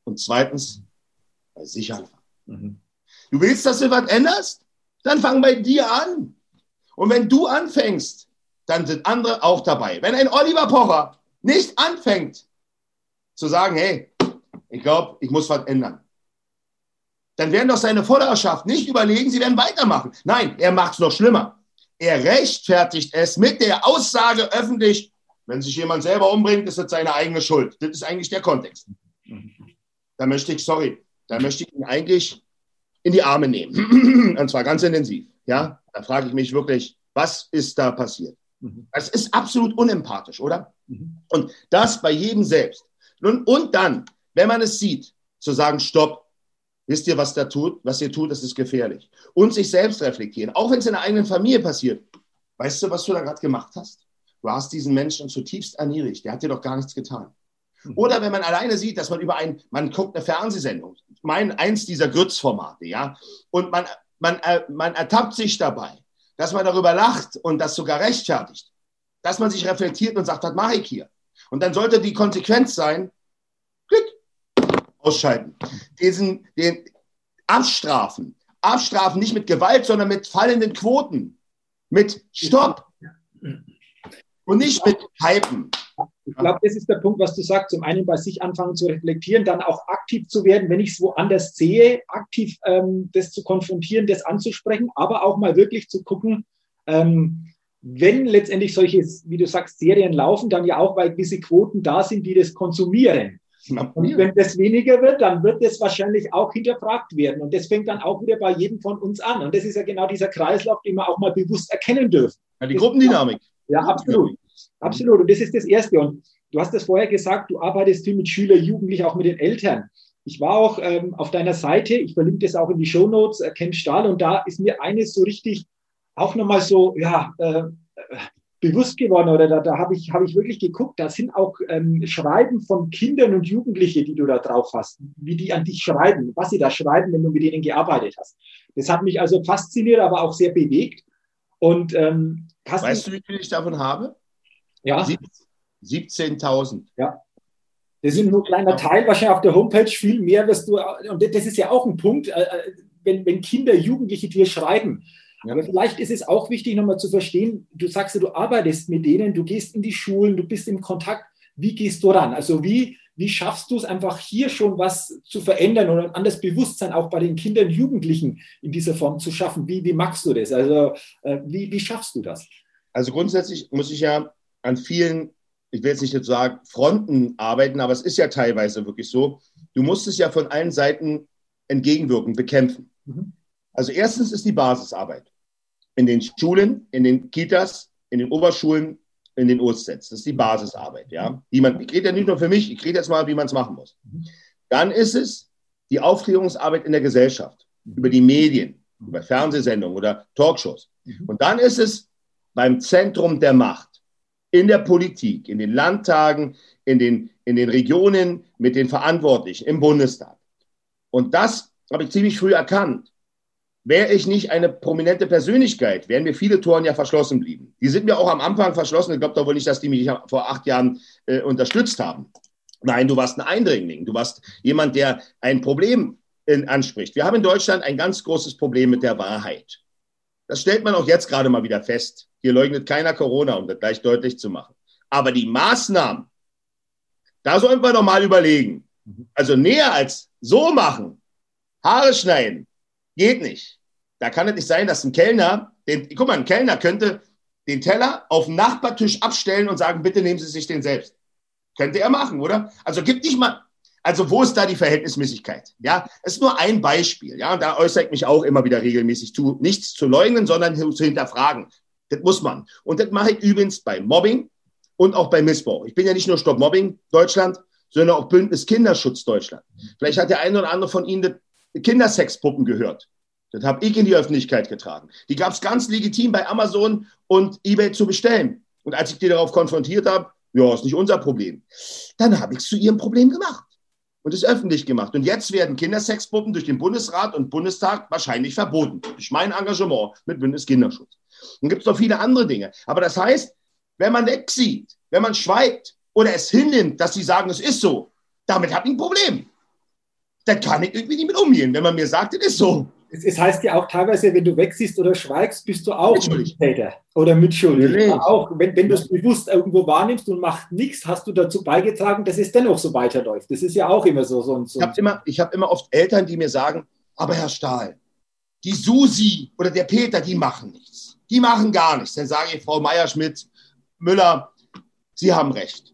und zweitens bei sich anfangen. Mhm. Du willst, dass du was änderst? Dann fang bei dir an. Und wenn du anfängst, dann sind andere auch dabei. Wenn ein Oliver Pocher nicht anfängt zu sagen, hey, ich glaube, ich muss was ändern, dann werden doch seine Followerschaft nicht überlegen, sie werden weitermachen. Nein, er macht es noch schlimmer. Er rechtfertigt es mit der Aussage öffentlich, wenn sich jemand selber umbringt, ist das seine eigene Schuld. Das ist eigentlich der Kontext. Da möchte ich, sorry, da möchte ich ihn eigentlich in die Arme nehmen. Und zwar ganz intensiv. Ja, da frage ich mich wirklich, was ist da passiert? Mhm. Das ist absolut unempathisch, oder? Mhm. Und das bei jedem selbst. Und, und dann, wenn man es sieht, zu sagen, stopp, wisst ihr, was da tut? Was ihr tut, das ist gefährlich. Und sich selbst reflektieren, auch wenn es in der eigenen Familie passiert. Weißt du, was du da gerade gemacht hast? Du hast diesen Menschen zutiefst erniedrigt. Der hat dir doch gar nichts getan. Mhm. Oder wenn man alleine sieht, dass man über ein, man guckt eine Fernsehsendung, mein, eins dieser Grützformate, ja, und man man, äh, man ertappt sich dabei, dass man darüber lacht und das sogar rechtfertigt, dass man sich reflektiert und sagt, was mache ich hier? Und dann sollte die Konsequenz sein, Klick, ausschalten. Diesen, den abstrafen. Abstrafen nicht mit Gewalt, sondern mit fallenden Quoten. Mit Stopp. Und nicht mit Hypen. Ich glaube, das ist der Punkt, was du sagst. Zum einen bei sich anfangen zu reflektieren, dann auch aktiv zu werden, wenn ich es woanders sehe, aktiv ähm, das zu konfrontieren, das anzusprechen, aber auch mal wirklich zu gucken, ähm, wenn letztendlich solche, wie du sagst, Serien laufen, dann ja auch, weil gewisse Quoten da sind, die das konsumieren. Und wenn das weniger wird, dann wird das wahrscheinlich auch hinterfragt werden. Und das fängt dann auch wieder bei jedem von uns an. Und das ist ja genau dieser Kreislauf, den wir auch mal bewusst erkennen dürfen. Ja, die Gruppendynamik. Ja, absolut. Absolut. Und das ist das Erste. Und du hast das vorher gesagt, du arbeitest viel mit Schülern, Jugendlichen, auch mit den Eltern. Ich war auch ähm, auf deiner Seite, ich verlinke das auch in die Show Notes, äh, Ken Stahl, und da ist mir eines so richtig auch nochmal so, ja, äh, bewusst geworden oder da, da habe ich, hab ich wirklich geguckt, da sind auch ähm, Schreiben von Kindern und Jugendlichen, die du da drauf hast, wie die an dich schreiben, was sie da schreiben, wenn du mit denen gearbeitet hast. Das hat mich also fasziniert, aber auch sehr bewegt. Und ähm, weißt du, wie viel ich davon habe? Ja. 17.000. Ja. Das ist nur ein kleiner Teil, wahrscheinlich auf der Homepage viel mehr wirst du, und das ist ja auch ein Punkt, äh, äh, wenn, wenn Kinder, Jugendliche dir schreiben. Ja. Aber vielleicht ist es auch wichtig, nochmal zu verstehen, du sagst ja, du arbeitest mit denen, du gehst in die Schulen, du bist im Kontakt. Wie gehst du ran? Also wie, wie schaffst du es einfach hier schon was zu verändern und ein anderes Bewusstsein auch bei den Kindern, Jugendlichen in dieser Form zu schaffen? Wie, wie machst du das? Also äh, wie, wie schaffst du das? Also grundsätzlich muss ich ja an vielen, ich will jetzt nicht sagen, Fronten arbeiten, aber es ist ja teilweise wirklich so. Du musst es ja von allen Seiten entgegenwirken, bekämpfen. Mhm. Also erstens ist die Basisarbeit. in den Schulen, in den Kitas, in den Oberschulen, in den OSZ. Das ist die Basisarbeit, ja. Wie man, ich rede ja nicht nur für mich, ich rede jetzt mal, wie man es machen muss. Dann ist es die Aufklärungsarbeit in der Gesellschaft, über die Medien, über Fernsehsendungen oder Talkshows. Und dann ist es beim Zentrum der Macht, in der Politik, in den Landtagen, in den, in den Regionen, mit den Verantwortlichen, im Bundestag. Und das habe ich ziemlich früh erkannt. Wäre ich nicht eine prominente Persönlichkeit, wären mir viele Toren ja verschlossen blieben. Die sind mir auch am Anfang verschlossen. Ich glaube doch wohl nicht, dass die mich vor acht Jahren äh, unterstützt haben. Nein, du warst ein Eindringling. Du warst jemand, der ein Problem in, anspricht. Wir haben in Deutschland ein ganz großes Problem mit der Wahrheit. Das stellt man auch jetzt gerade mal wieder fest. Hier leugnet keiner Corona, um das gleich deutlich zu machen. Aber die Maßnahmen, da sollten wir doch mal überlegen. Also näher als so machen, Haare schneiden, Geht nicht. Da kann es nicht sein, dass ein Kellner, den, guck mal, ein Kellner könnte den Teller auf den Nachbartisch abstellen und sagen, bitte nehmen Sie sich den selbst. Könnte er machen, oder? Also gibt nicht mal, also wo ist da die Verhältnismäßigkeit? Ja, es ist nur ein Beispiel. Ja, und da äußere ich mich auch immer wieder regelmäßig zu, nichts zu leugnen, sondern zu hinterfragen. Das muss man. Und das mache ich übrigens bei Mobbing und auch bei Missbrauch. Ich bin ja nicht nur Stopp Mobbing Deutschland, sondern auch Bündnis Kinderschutz Deutschland. Vielleicht hat der eine oder andere von Ihnen Kindersexpuppen gehört. Das habe ich in die Öffentlichkeit getragen. Die gab es ganz legitim bei Amazon und eBay zu bestellen. Und als ich die darauf konfrontiert habe, ja, ist nicht unser Problem, dann habe ich es zu ihrem Problem gemacht und es öffentlich gemacht. Und jetzt werden Kindersexpuppen durch den Bundesrat und Bundestag wahrscheinlich verboten, durch mein Engagement mit Bundeskinderschutz. Und gibt es noch viele andere Dinge. Aber das heißt, wenn man wegsieht, wenn man schweigt oder es hinnimmt, dass sie sagen, es ist so, damit habe ich ein Problem da kann ich irgendwie nicht mit umgehen, wenn man mir sagt, das ist so. Es, es heißt ja auch teilweise, wenn du wegsiehst oder schweigst, bist du auch Mittäter oder mitschuldig. Ja, auch wenn, wenn du es bewusst irgendwo wahrnimmst und machst nichts, hast du dazu beigetragen, dass es dennoch so weiterläuft. Das ist ja auch immer so. so, so. Ich habe immer, hab immer oft Eltern, die mir sagen, aber Herr Stahl, die Susi oder der Peter, die machen nichts. Die machen gar nichts. Dann sage ich, Frau Meier-Schmidt, Müller, Sie haben recht.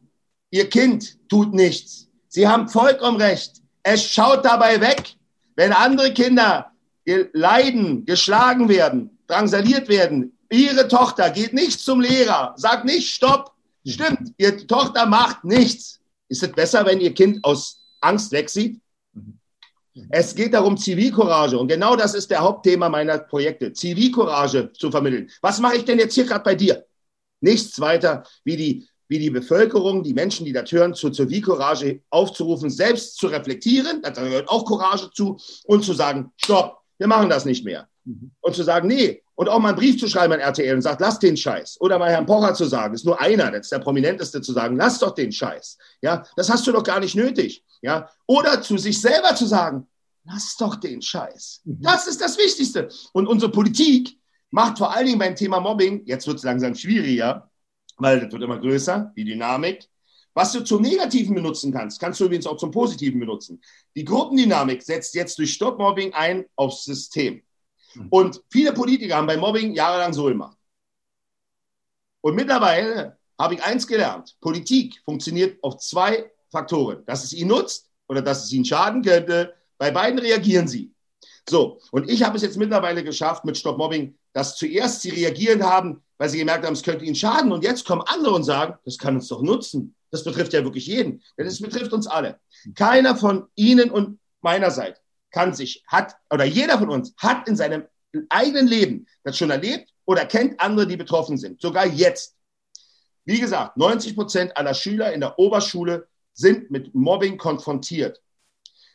Ihr Kind tut nichts. Sie haben vollkommen recht. Es schaut dabei weg, wenn andere Kinder leiden, geschlagen werden, drangsaliert werden. Ihre Tochter geht nicht zum Lehrer, sagt nicht Stopp. Stimmt, ihre Tochter macht nichts. Ist es besser, wenn ihr Kind aus Angst wegsieht? Es geht darum, Zivilcourage. Und genau das ist der Hauptthema meiner Projekte. Zivilcourage zu vermitteln. Was mache ich denn jetzt hier gerade bei dir? Nichts weiter wie die wie die Bevölkerung, die Menschen, die das hören, zur Zivilcourage aufzurufen, selbst zu reflektieren, da gehört auch Courage zu, und zu sagen, stopp, wir machen das nicht mehr. Mhm. Und zu sagen, nee, und auch mal einen Brief zu schreiben an RTL und sagt, lass den Scheiß. Oder mal Herrn Pocher zu sagen, ist nur einer, das ist der prominenteste, zu sagen, lass doch den Scheiß. Ja, das hast du doch gar nicht nötig. Ja, oder zu sich selber zu sagen, lass doch den Scheiß. Mhm. Das ist das Wichtigste. Und unsere Politik macht vor allen Dingen beim Thema Mobbing, jetzt wird es langsam schwieriger, weil das wird immer größer, die Dynamik. Was du zum Negativen benutzen kannst, kannst du übrigens auch zum Positiven benutzen. Die Gruppendynamik setzt jetzt durch Stoppmobbing ein aufs System. Mhm. Und viele Politiker haben bei Mobbing jahrelang so gemacht. Und mittlerweile habe ich eins gelernt. Politik funktioniert auf zwei Faktoren. Dass es ihnen nutzt oder dass es ihnen schaden könnte. Bei beiden reagieren sie. So, und ich habe es jetzt mittlerweile geschafft mit Stop Mobbing, dass zuerst sie reagieren haben, weil sie gemerkt haben, es könnte ihnen schaden. Und jetzt kommen andere und sagen, das kann uns doch nutzen. Das betrifft ja wirklich jeden. Denn es betrifft uns alle. Keiner von Ihnen und meiner Seite kann sich, hat, oder jeder von uns hat in seinem eigenen Leben das schon erlebt oder kennt andere, die betroffen sind. Sogar jetzt. Wie gesagt, 90 Prozent aller Schüler in der Oberschule sind mit Mobbing konfrontiert.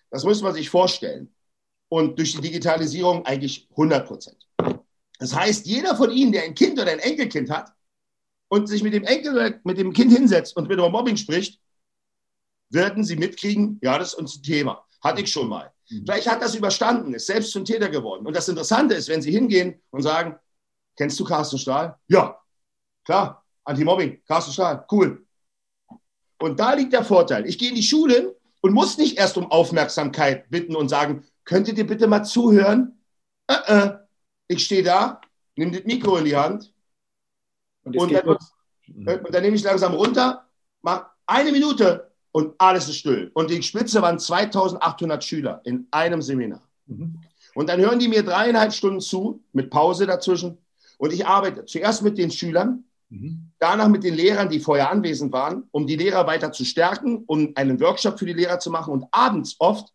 Das muss man sich vorstellen. Und durch die Digitalisierung eigentlich 100 Prozent. Das heißt, jeder von Ihnen, der ein Kind oder ein Enkelkind hat und sich mit dem Enkel mit dem Kind hinsetzt und mit über Mobbing spricht, werden Sie mitkriegen, ja, das ist uns ein Thema. Hatte ich schon mal. Mhm. Vielleicht hat das überstanden, ist selbst zum Täter geworden. Und das Interessante ist, wenn Sie hingehen und sagen, kennst du Carsten Stahl? Ja, klar, Anti-Mobbing, Carsten Stahl, cool. Und da liegt der Vorteil. Ich gehe in die Schule und muss nicht erst um Aufmerksamkeit bitten und sagen, könntet ihr bitte mal zuhören? Äh, äh, ich stehe da, nehme das Mikro in die Hand und, und, dann, und, dann, nehme ich langsam runter, mache eine Minute und alles ist still. Und die Spitze waren 2800 Schüler in einem Seminar. Mhm. Und dann hören die mir dreieinhalb Stunden zu, mit Pause dazwischen. Und ich arbeite zuerst mit den Schülern, mhm. danach mit den Lehrern, die vorher anwesend waren, um die Lehrer weiter zu stärken, um einen Workshop für die Lehrer zu machen und abends oft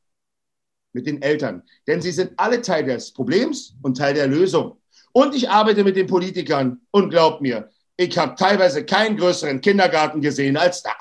mit den Eltern. Denn sie sind alle Teil des Problems und Teil der Lösung. Und ich arbeite mit den Politikern und glaubt mir, ich habe teilweise keinen größeren Kindergarten gesehen als da.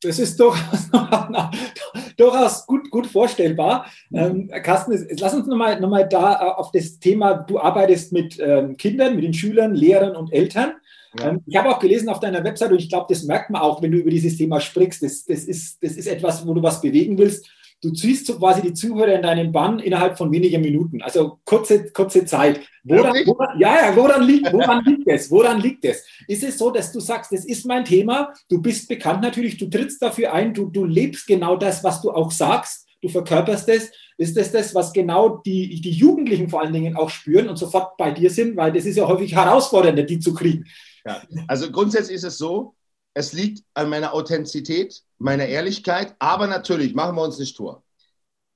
Das ist durchaus, durchaus gut, gut vorstellbar. Ähm, Carsten, lass uns nochmal noch mal da äh, auf das Thema, du arbeitest mit ähm, Kindern, mit den Schülern, Lehrern und Eltern. Ja. Ähm, ich habe auch gelesen auf deiner Website und ich glaube, das merkt man auch, wenn du über dieses Thema sprichst. Das, das, ist, das ist etwas, wo du was bewegen willst du ziehst so quasi die Zuhörer in deinen Bann innerhalb von wenigen Minuten. Also kurze, kurze Zeit. Woran, woran, ja, ja, woran liegt, woran liegt es? Woran liegt es? Ist es so, dass du sagst, das ist mein Thema, du bist bekannt natürlich, du trittst dafür ein, du, du lebst genau das, was du auch sagst, du verkörperst es. Ist das das, was genau die, die Jugendlichen vor allen Dingen auch spüren und sofort bei dir sind? Weil das ist ja häufig herausfordernder, die zu kriegen. Ja, also grundsätzlich ist es so, es liegt an meiner Authentizität, meiner Ehrlichkeit, aber natürlich, machen wir uns nicht vor.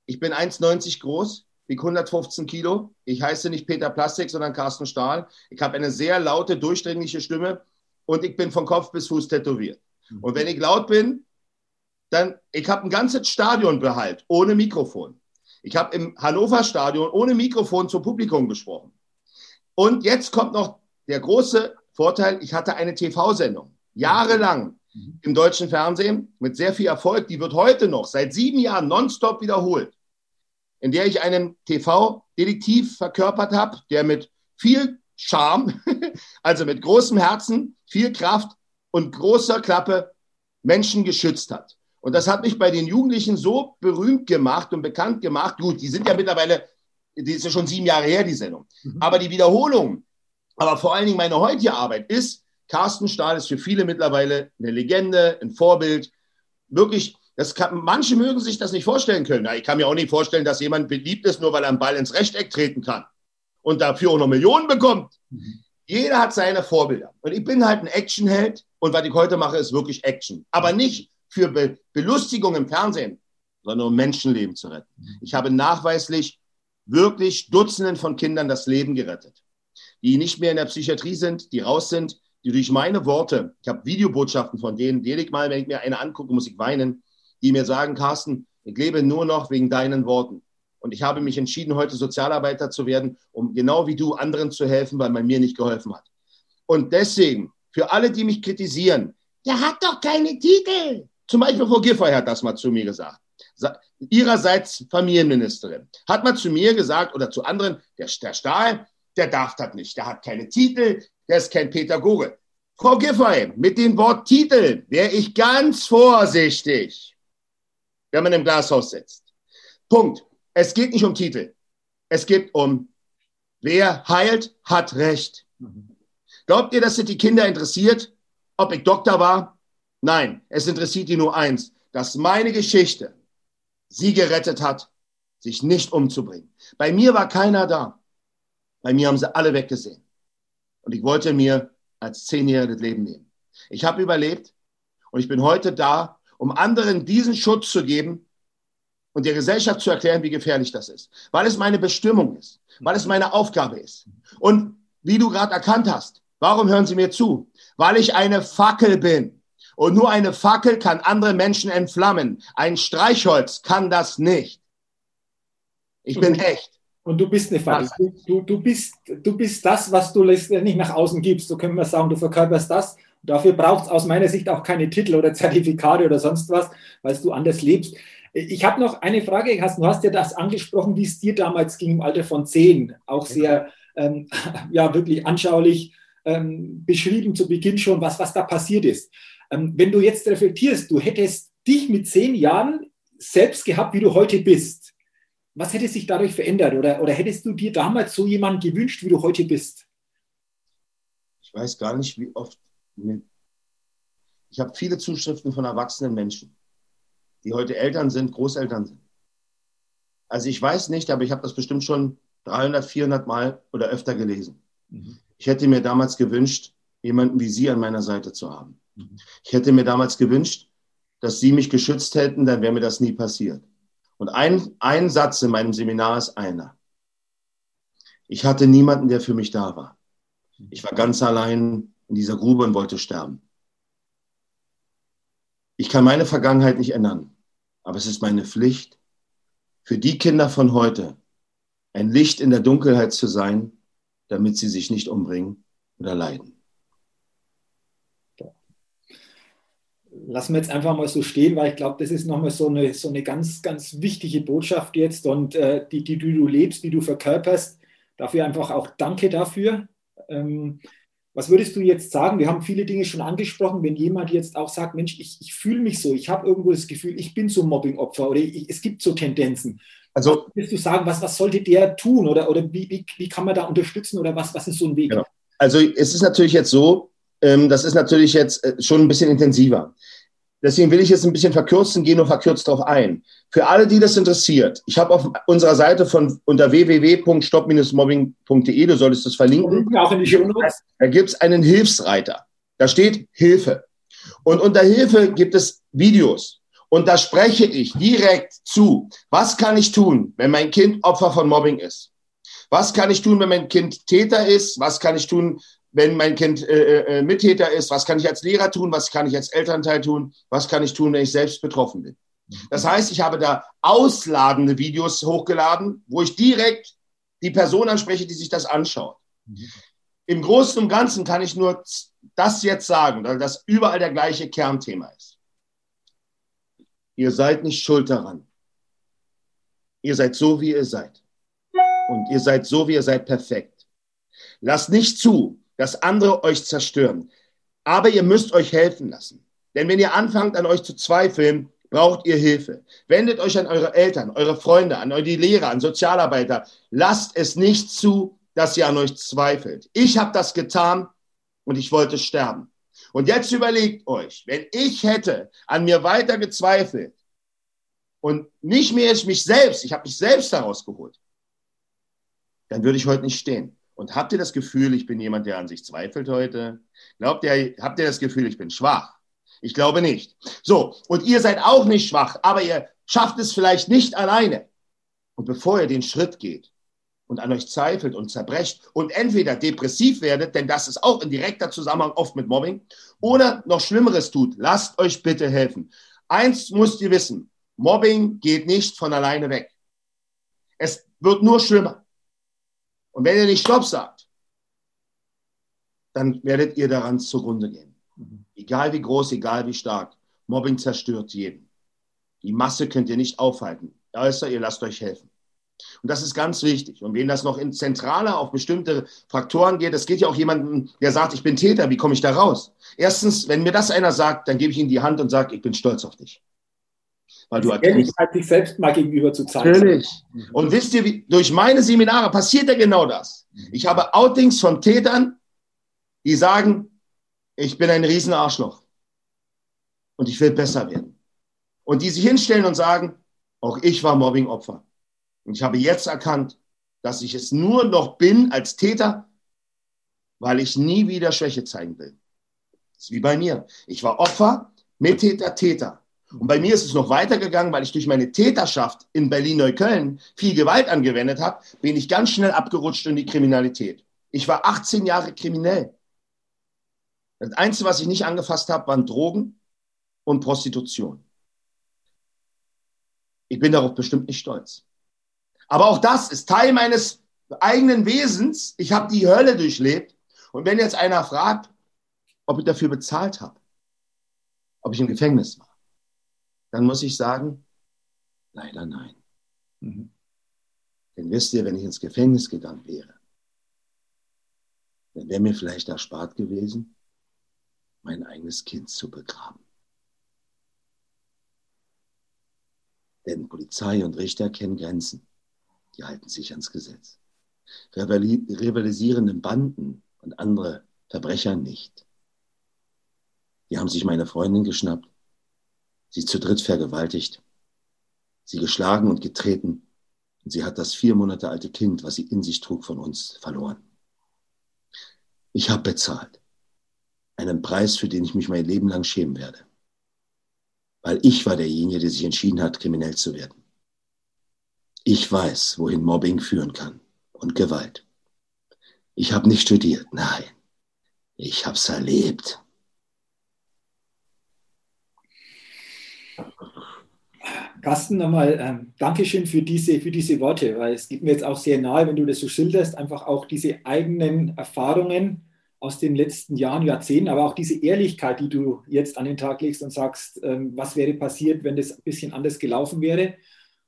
Ich bin 1,90 groß, wiege 115 Kilo. Ich heiße nicht Peter Plastik, sondern Carsten Stahl. Ich habe eine sehr laute, durchdringliche Stimme und ich bin von Kopf bis Fuß tätowiert. Mhm. Und wenn ich laut bin, dann, ich habe ein ganzes Stadion behalt, ohne Mikrofon. Ich habe im Hannover Stadion ohne Mikrofon zum Publikum gesprochen. Und jetzt kommt noch der große Vorteil, ich hatte eine TV-Sendung, jahrelang im deutschen Fernsehen mit sehr viel Erfolg. Die wird heute noch seit sieben Jahren nonstop wiederholt, in der ich einen TV-Detektiv verkörpert habe, der mit viel Charme, also mit großem Herzen, viel Kraft und großer Klappe Menschen geschützt hat. Und das hat mich bei den Jugendlichen so berühmt gemacht und bekannt gemacht. Gut, die sind ja mittlerweile, die ist ja schon sieben Jahre her, die Sendung. Mhm. Aber die Wiederholung, aber vor allen Dingen meine heutige Arbeit ist, Carsten Stahl ist für viele mittlerweile eine Legende, ein Vorbild. Wirklich, das kann, manche mögen sich das nicht vorstellen können. ich kann mir auch nicht vorstellen, dass jemand beliebt ist, nur weil er einen Ball ins Rechteck treten kann und dafür auch noch Millionen bekommt. Jeder hat seine Vorbilder. Und ich bin halt ein Actionheld und was ich heute mache, ist wirklich Action. Aber nicht für Be Belustigung im Fernsehen, sondern um Menschenleben zu retten. Ich habe nachweislich wirklich Dutzenden von Kindern das Leben gerettet, die nicht mehr in der Psychiatrie sind, die raus sind, die durch meine Worte, ich habe Videobotschaften von denen, jedes Mal, wenn ich mir eine angucke, muss ich weinen, die mir sagen, Carsten, ich lebe nur noch wegen deinen Worten. Und ich habe mich entschieden, heute Sozialarbeiter zu werden, um genau wie du anderen zu helfen, weil man mir nicht geholfen hat. Und deswegen, für alle, die mich kritisieren, der hat doch keine Titel. Zum Beispiel Frau Giffey hat das mal zu mir gesagt. Ihrerseits Familienministerin. Hat mal zu mir gesagt oder zu anderen, der, der Stahl, der darf das nicht. Der hat keine Titel, der ist kein Pädagoge. Frau Giffey, mit dem Wort Titel wäre ich ganz vorsichtig, wenn man im Glashaus sitzt. Punkt. Es geht nicht um Titel. Es geht um, wer heilt, hat Recht. Glaubt ihr, dass es die Kinder interessiert, ob ich Doktor war? Nein, es interessiert die nur eins, dass meine Geschichte sie gerettet hat, sich nicht umzubringen. Bei mir war keiner da. Bei mir haben sie alle weggesehen. Und ich wollte mir als Zehnjähriger das Leben nehmen. Ich habe überlebt und ich bin heute da, um anderen diesen Schutz zu geben und der Gesellschaft zu erklären, wie gefährlich das ist. Weil es meine Bestimmung ist, weil es meine Aufgabe ist. Und wie du gerade erkannt hast, warum hören Sie mir zu? Weil ich eine Fackel bin. Und nur eine Fackel kann andere Menschen entflammen. Ein Streichholz kann das nicht. Ich bin echt. Und du bist eine Fackel. Du, du, bist, du bist das, was du letztendlich nach außen gibst. So können wir sagen, du verkörperst das. Und dafür braucht es aus meiner Sicht auch keine Titel oder Zertifikate oder sonst was, weil du anders lebst. Ich habe noch eine Frage, Carsten. Du hast ja das angesprochen, wie es dir damals ging im Alter von zehn. Auch sehr, ähm, ja, wirklich anschaulich ähm, beschrieben zu Beginn schon, was, was da passiert ist. Ähm, wenn du jetzt reflektierst, du hättest dich mit zehn Jahren selbst gehabt, wie du heute bist was hätte sich dadurch verändert? Oder, oder hättest du dir damals so jemanden gewünscht, wie du heute bist? Ich weiß gar nicht, wie oft. Ich habe viele Zuschriften von erwachsenen Menschen, die heute Eltern sind, Großeltern sind. Also ich weiß nicht, aber ich habe das bestimmt schon 300, 400 Mal oder öfter gelesen. Mhm. Ich hätte mir damals gewünscht, jemanden wie Sie an meiner Seite zu haben. Mhm. Ich hätte mir damals gewünscht, dass Sie mich geschützt hätten, dann wäre mir das nie passiert. Und ein, ein Satz in meinem Seminar ist einer. Ich hatte niemanden, der für mich da war. Ich war ganz allein in dieser Grube und wollte sterben. Ich kann meine Vergangenheit nicht ändern, aber es ist meine Pflicht, für die Kinder von heute ein Licht in der Dunkelheit zu sein, damit sie sich nicht umbringen oder leiden. Lassen wir jetzt einfach mal so stehen, weil ich glaube, das ist nochmal so eine, so eine ganz, ganz wichtige Botschaft jetzt und äh, die, die, die du lebst, die du verkörperst. Dafür einfach auch danke dafür. Ähm, was würdest du jetzt sagen? Wir haben viele Dinge schon angesprochen. Wenn jemand jetzt auch sagt, Mensch, ich, ich fühle mich so, ich habe irgendwo das Gefühl, ich bin so Mobbing-Opfer oder ich, es gibt so Tendenzen. Also, was würdest du sagen, was, was sollte der tun oder, oder wie, wie, wie kann man da unterstützen oder was, was ist so ein Weg? Genau. Also es ist natürlich jetzt so, ähm, das ist natürlich jetzt äh, schon ein bisschen intensiver. Deswegen will ich jetzt ein bisschen verkürzen, gehe nur verkürzt darauf ein. Für alle, die das interessiert, ich habe auf unserer Seite von unter www.stop-mobbing.de, du solltest das verlinken. Auch in die Show Da gibt es einen Hilfsreiter. Da steht Hilfe. Und unter Hilfe gibt es Videos. Und da spreche ich direkt zu. Was kann ich tun, wenn mein Kind Opfer von Mobbing ist? Was kann ich tun, wenn mein Kind Täter ist? Was kann ich tun, wenn mein Kind äh, äh, Mittäter ist, was kann ich als Lehrer tun, was kann ich als Elternteil tun, was kann ich tun, wenn ich selbst betroffen bin. Das heißt, ich habe da ausladende Videos hochgeladen, wo ich direkt die Person anspreche, die sich das anschaut. Im Großen und Ganzen kann ich nur das jetzt sagen, weil das überall der gleiche Kernthema ist. Ihr seid nicht schuld daran. Ihr seid so, wie ihr seid. Und ihr seid so, wie ihr seid, perfekt. Lasst nicht zu, dass andere euch zerstören. Aber ihr müsst euch helfen lassen. Denn wenn ihr anfangt an euch zu zweifeln, braucht ihr Hilfe. Wendet euch an eure Eltern, eure Freunde, an eure Lehrer, an Sozialarbeiter. Lasst es nicht zu, dass ihr an euch zweifelt. Ich habe das getan und ich wollte sterben. Und jetzt überlegt euch, wenn ich hätte an mir weiter gezweifelt und nicht mehr ich mich selbst, ich habe mich selbst daraus geholt, dann würde ich heute nicht stehen. Und habt ihr das Gefühl, ich bin jemand, der an sich zweifelt heute? Glaubt ihr, habt ihr das Gefühl, ich bin schwach? Ich glaube nicht. So, und ihr seid auch nicht schwach, aber ihr schafft es vielleicht nicht alleine. Und bevor ihr den Schritt geht und an euch zweifelt und zerbrecht und entweder depressiv werdet, denn das ist auch in direkter Zusammenhang oft mit Mobbing, oder noch Schlimmeres tut, lasst euch bitte helfen. Eins müsst ihr wissen, Mobbing geht nicht von alleine weg. Es wird nur schlimmer. Und wenn ihr nicht Stopp sagt, dann werdet ihr daran zugrunde gehen. Mhm. Egal wie groß, egal wie stark. Mobbing zerstört jeden. Die Masse könnt ihr nicht aufhalten. Außer ihr lasst euch helfen. Und das ist ganz wichtig. Und wenn das noch in Zentrale auf bestimmte Faktoren geht, es geht ja auch jemanden, der sagt, ich bin Täter, wie komme ich da raus? Erstens, wenn mir das einer sagt, dann gebe ich ihm die Hand und sage, ich bin stolz auf dich weil du erkennst. Halt sich selbst mal gegenüber zu zeigen. Natürlich. Und wisst ihr, wie, durch meine Seminare passiert ja genau das. Ich habe Outings von Tätern, die sagen, ich bin ein Riesenarschloch und ich will besser werden. Und die sich hinstellen und sagen, auch ich war Mobbingopfer. Und ich habe jetzt erkannt, dass ich es nur noch bin als Täter, weil ich nie wieder Schwäche zeigen will. Das ist wie bei mir. Ich war Opfer, Mittäter, Täter. Und bei mir ist es noch weitergegangen, weil ich durch meine Täterschaft in Berlin-Neukölln viel Gewalt angewendet habe, bin ich ganz schnell abgerutscht in die Kriminalität. Ich war 18 Jahre kriminell. Das Einzige, was ich nicht angefasst habe, waren Drogen und Prostitution. Ich bin darauf bestimmt nicht stolz. Aber auch das ist Teil meines eigenen Wesens. Ich habe die Hölle durchlebt. Und wenn jetzt einer fragt, ob ich dafür bezahlt habe, ob ich im Gefängnis war, dann muss ich sagen, leider nein. Mhm. Denn wisst ihr, wenn ich ins Gefängnis gegangen wäre, dann wäre mir vielleicht erspart gewesen, mein eigenes Kind zu begraben. Denn Polizei und Richter kennen Grenzen. Die halten sich ans Gesetz. Rivalisierenden Banden und andere Verbrecher nicht. Die haben sich meine Freundin geschnappt sie zu dritt vergewaltigt, sie geschlagen und getreten und sie hat das vier Monate alte Kind, was sie in sich trug, von uns verloren. Ich habe bezahlt. Einen Preis, für den ich mich mein Leben lang schämen werde. Weil ich war derjenige, der sich entschieden hat, kriminell zu werden. Ich weiß, wohin Mobbing führen kann und Gewalt. Ich habe nicht studiert, nein. Ich habe es erlebt. Carsten, nochmal ähm, Dankeschön für diese, für diese Worte, weil es gibt mir jetzt auch sehr nahe, wenn du das so schilderst, einfach auch diese eigenen Erfahrungen aus den letzten Jahren, Jahrzehnten, aber auch diese Ehrlichkeit, die du jetzt an den Tag legst und sagst, ähm, was wäre passiert, wenn das ein bisschen anders gelaufen wäre.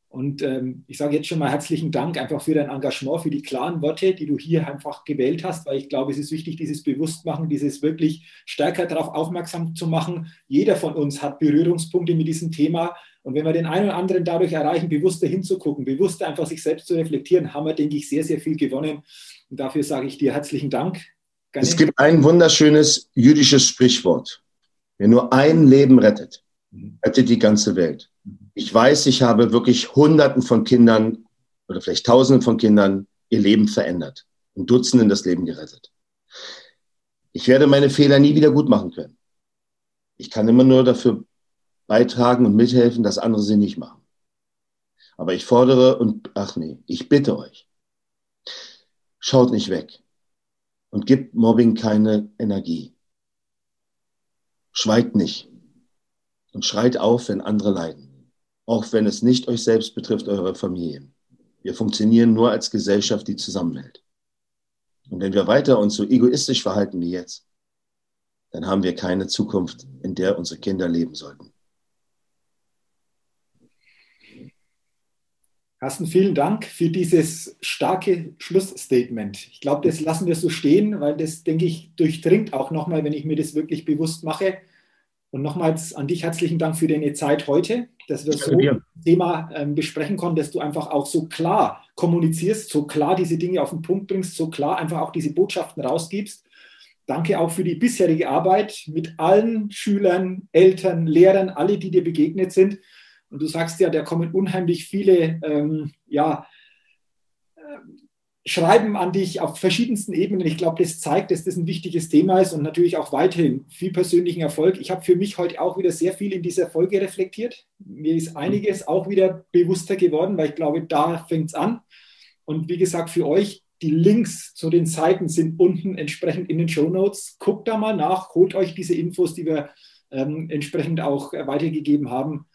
Und ähm, ich sage jetzt schon mal herzlichen Dank einfach für dein Engagement, für die klaren Worte, die du hier einfach gewählt hast, weil ich glaube, es ist wichtig, dieses Bewusstmachen, dieses wirklich stärker darauf aufmerksam zu machen. Jeder von uns hat Berührungspunkte mit diesem Thema. Und wenn wir den einen oder anderen dadurch erreichen, bewusster hinzugucken, bewusster einfach sich selbst zu reflektieren, haben wir, denke ich, sehr, sehr viel gewonnen. Und dafür sage ich dir herzlichen Dank. Es gibt ein wunderschönes jüdisches Sprichwort. Wer nur ein Leben rettet, mhm. rettet die ganze Welt. Mhm. Ich weiß, ich habe wirklich Hunderten von Kindern oder vielleicht Tausenden von Kindern ihr Leben verändert und Dutzenden das Leben gerettet. Ich werde meine Fehler nie wieder gut machen können. Ich kann immer nur dafür beitragen und mithelfen, dass andere sie nicht machen. Aber ich fordere und, ach nee, ich bitte euch, schaut nicht weg und gibt Mobbing keine Energie. Schweigt nicht und schreit auf, wenn andere leiden, auch wenn es nicht euch selbst betrifft, eure Familie. Wir funktionieren nur als Gesellschaft, die zusammenhält. Und wenn wir weiter uns so egoistisch verhalten wie jetzt, dann haben wir keine Zukunft, in der unsere Kinder leben sollten. Carsten, vielen Dank für dieses starke Schlussstatement. Ich glaube, das lassen wir so stehen, weil das, denke ich, durchdringt auch nochmal, wenn ich mir das wirklich bewusst mache. Und nochmals an dich herzlichen Dank für deine Zeit heute, dass wir so ein Thema ähm, besprechen konnten, dass du einfach auch so klar kommunizierst, so klar diese Dinge auf den Punkt bringst, so klar einfach auch diese Botschaften rausgibst. Danke auch für die bisherige Arbeit mit allen Schülern, Eltern, Lehrern, alle, die dir begegnet sind. Und du sagst ja, da kommen unheimlich viele ähm, ja, äh, Schreiben an dich auf verschiedensten Ebenen. Ich glaube, das zeigt, dass das ein wichtiges Thema ist und natürlich auch weiterhin viel persönlichen Erfolg. Ich habe für mich heute auch wieder sehr viel in dieser Folge reflektiert. Mir ist einiges auch wieder bewusster geworden, weil ich glaube, da fängt es an. Und wie gesagt, für euch, die Links zu den Seiten sind unten entsprechend in den Show Notes. Guckt da mal nach, holt euch diese Infos, die wir ähm, entsprechend auch weitergegeben haben.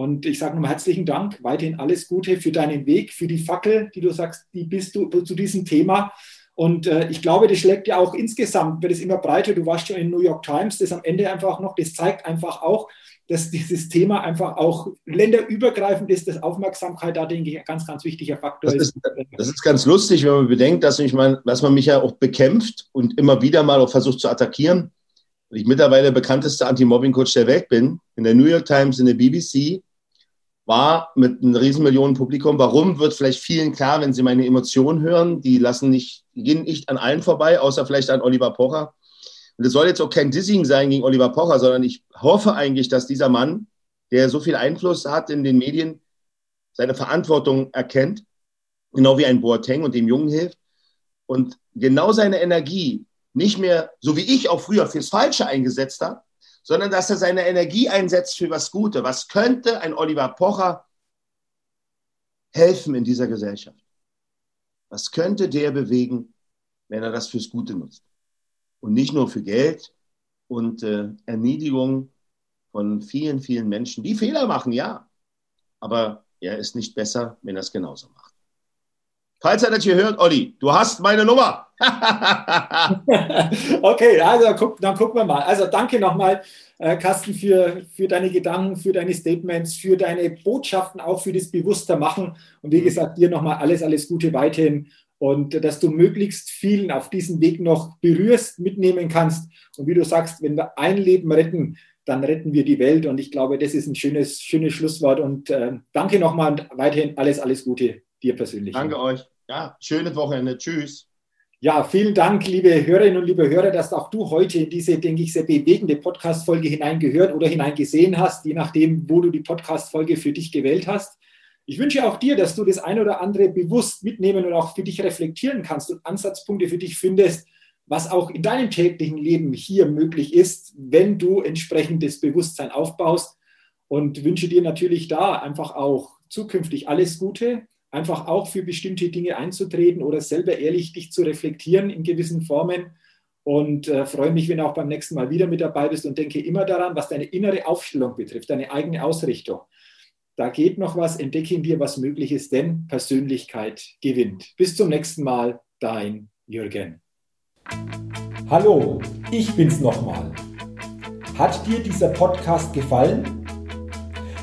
Und ich sage nochmal herzlichen Dank, weiterhin alles Gute für deinen Weg, für die Fackel, die du sagst, die bist du zu diesem Thema. Und äh, ich glaube, das schlägt ja auch insgesamt, wird es immer breiter. Du warst schon in New York Times, das am Ende einfach noch, das zeigt einfach auch, dass dieses Thema einfach auch länderübergreifend ist, dass Aufmerksamkeit da, denke ich, ein ganz, ganz wichtiger Faktor das ist. Das ist ganz lustig, wenn man bedenkt, dass, ich mein, dass man mich ja auch bekämpft und immer wieder mal auch versucht zu attackieren und ich mittlerweile bekannteste Anti-Mobbing-Coach der Welt bin, in der New York Times, in der BBC, war mit einem riesen Publikum. Warum wird vielleicht vielen klar, wenn sie meine Emotionen hören? Die lassen nicht, gehen nicht an allen vorbei, außer vielleicht an Oliver Pocher. Und es soll jetzt auch kein Dissing sein gegen Oliver Pocher, sondern ich hoffe eigentlich, dass dieser Mann, der so viel Einfluss hat in den Medien, seine Verantwortung erkennt, genau wie ein Boateng und dem Jungen hilft und genau seine Energie nicht mehr, so wie ich auch früher fürs Falsche eingesetzt habe, sondern dass er seine Energie einsetzt für was Gute. Was könnte ein Oliver Pocher helfen in dieser Gesellschaft? Was könnte der bewegen, wenn er das fürs Gute nutzt? Und nicht nur für Geld und äh, Erniedrigung von vielen, vielen Menschen, die Fehler machen, ja. Aber er ist nicht besser, wenn er es genauso macht. Falls er das hier hört, Olli, du hast meine Nummer. okay, also guck, dann gucken wir mal. Also danke nochmal, äh, Carsten, für, für deine Gedanken, für deine Statements, für deine Botschaften, auch für das bewusster Machen. Und wie mhm. gesagt, dir nochmal alles, alles Gute weiterhin und dass du möglichst vielen auf diesem Weg noch berührst, mitnehmen kannst. Und wie du sagst, wenn wir ein Leben retten, dann retten wir die Welt. Und ich glaube, das ist ein schönes, schönes Schlusswort. Und äh, danke nochmal und weiterhin alles, alles Gute dir persönlich. Danke euch. Ja, schönes Wochenende. Tschüss. Ja, vielen Dank, liebe Hörerinnen und liebe Hörer, dass auch du heute in diese, denke ich, sehr bewegende Podcast-Folge hineingehört oder hineingesehen hast, je nachdem, wo du die Podcast-Folge für dich gewählt hast. Ich wünsche auch dir, dass du das ein oder andere bewusst mitnehmen und auch für dich reflektieren kannst und Ansatzpunkte für dich findest, was auch in deinem täglichen Leben hier möglich ist, wenn du entsprechendes Bewusstsein aufbaust. Und wünsche dir natürlich da einfach auch zukünftig alles Gute einfach auch für bestimmte Dinge einzutreten oder selber ehrlich dich zu reflektieren in gewissen Formen. Und äh, freue mich, wenn du auch beim nächsten Mal wieder mit dabei bist und denke immer daran, was deine innere Aufstellung betrifft, deine eigene Ausrichtung. Da geht noch was, entdecke in dir, was möglich ist, denn Persönlichkeit gewinnt. Bis zum nächsten Mal, dein Jürgen. Hallo, ich bin's nochmal. Hat dir dieser Podcast gefallen?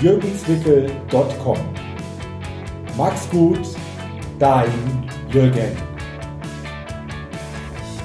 www.jürgenswickel.com. Max gut, dein Jürgen.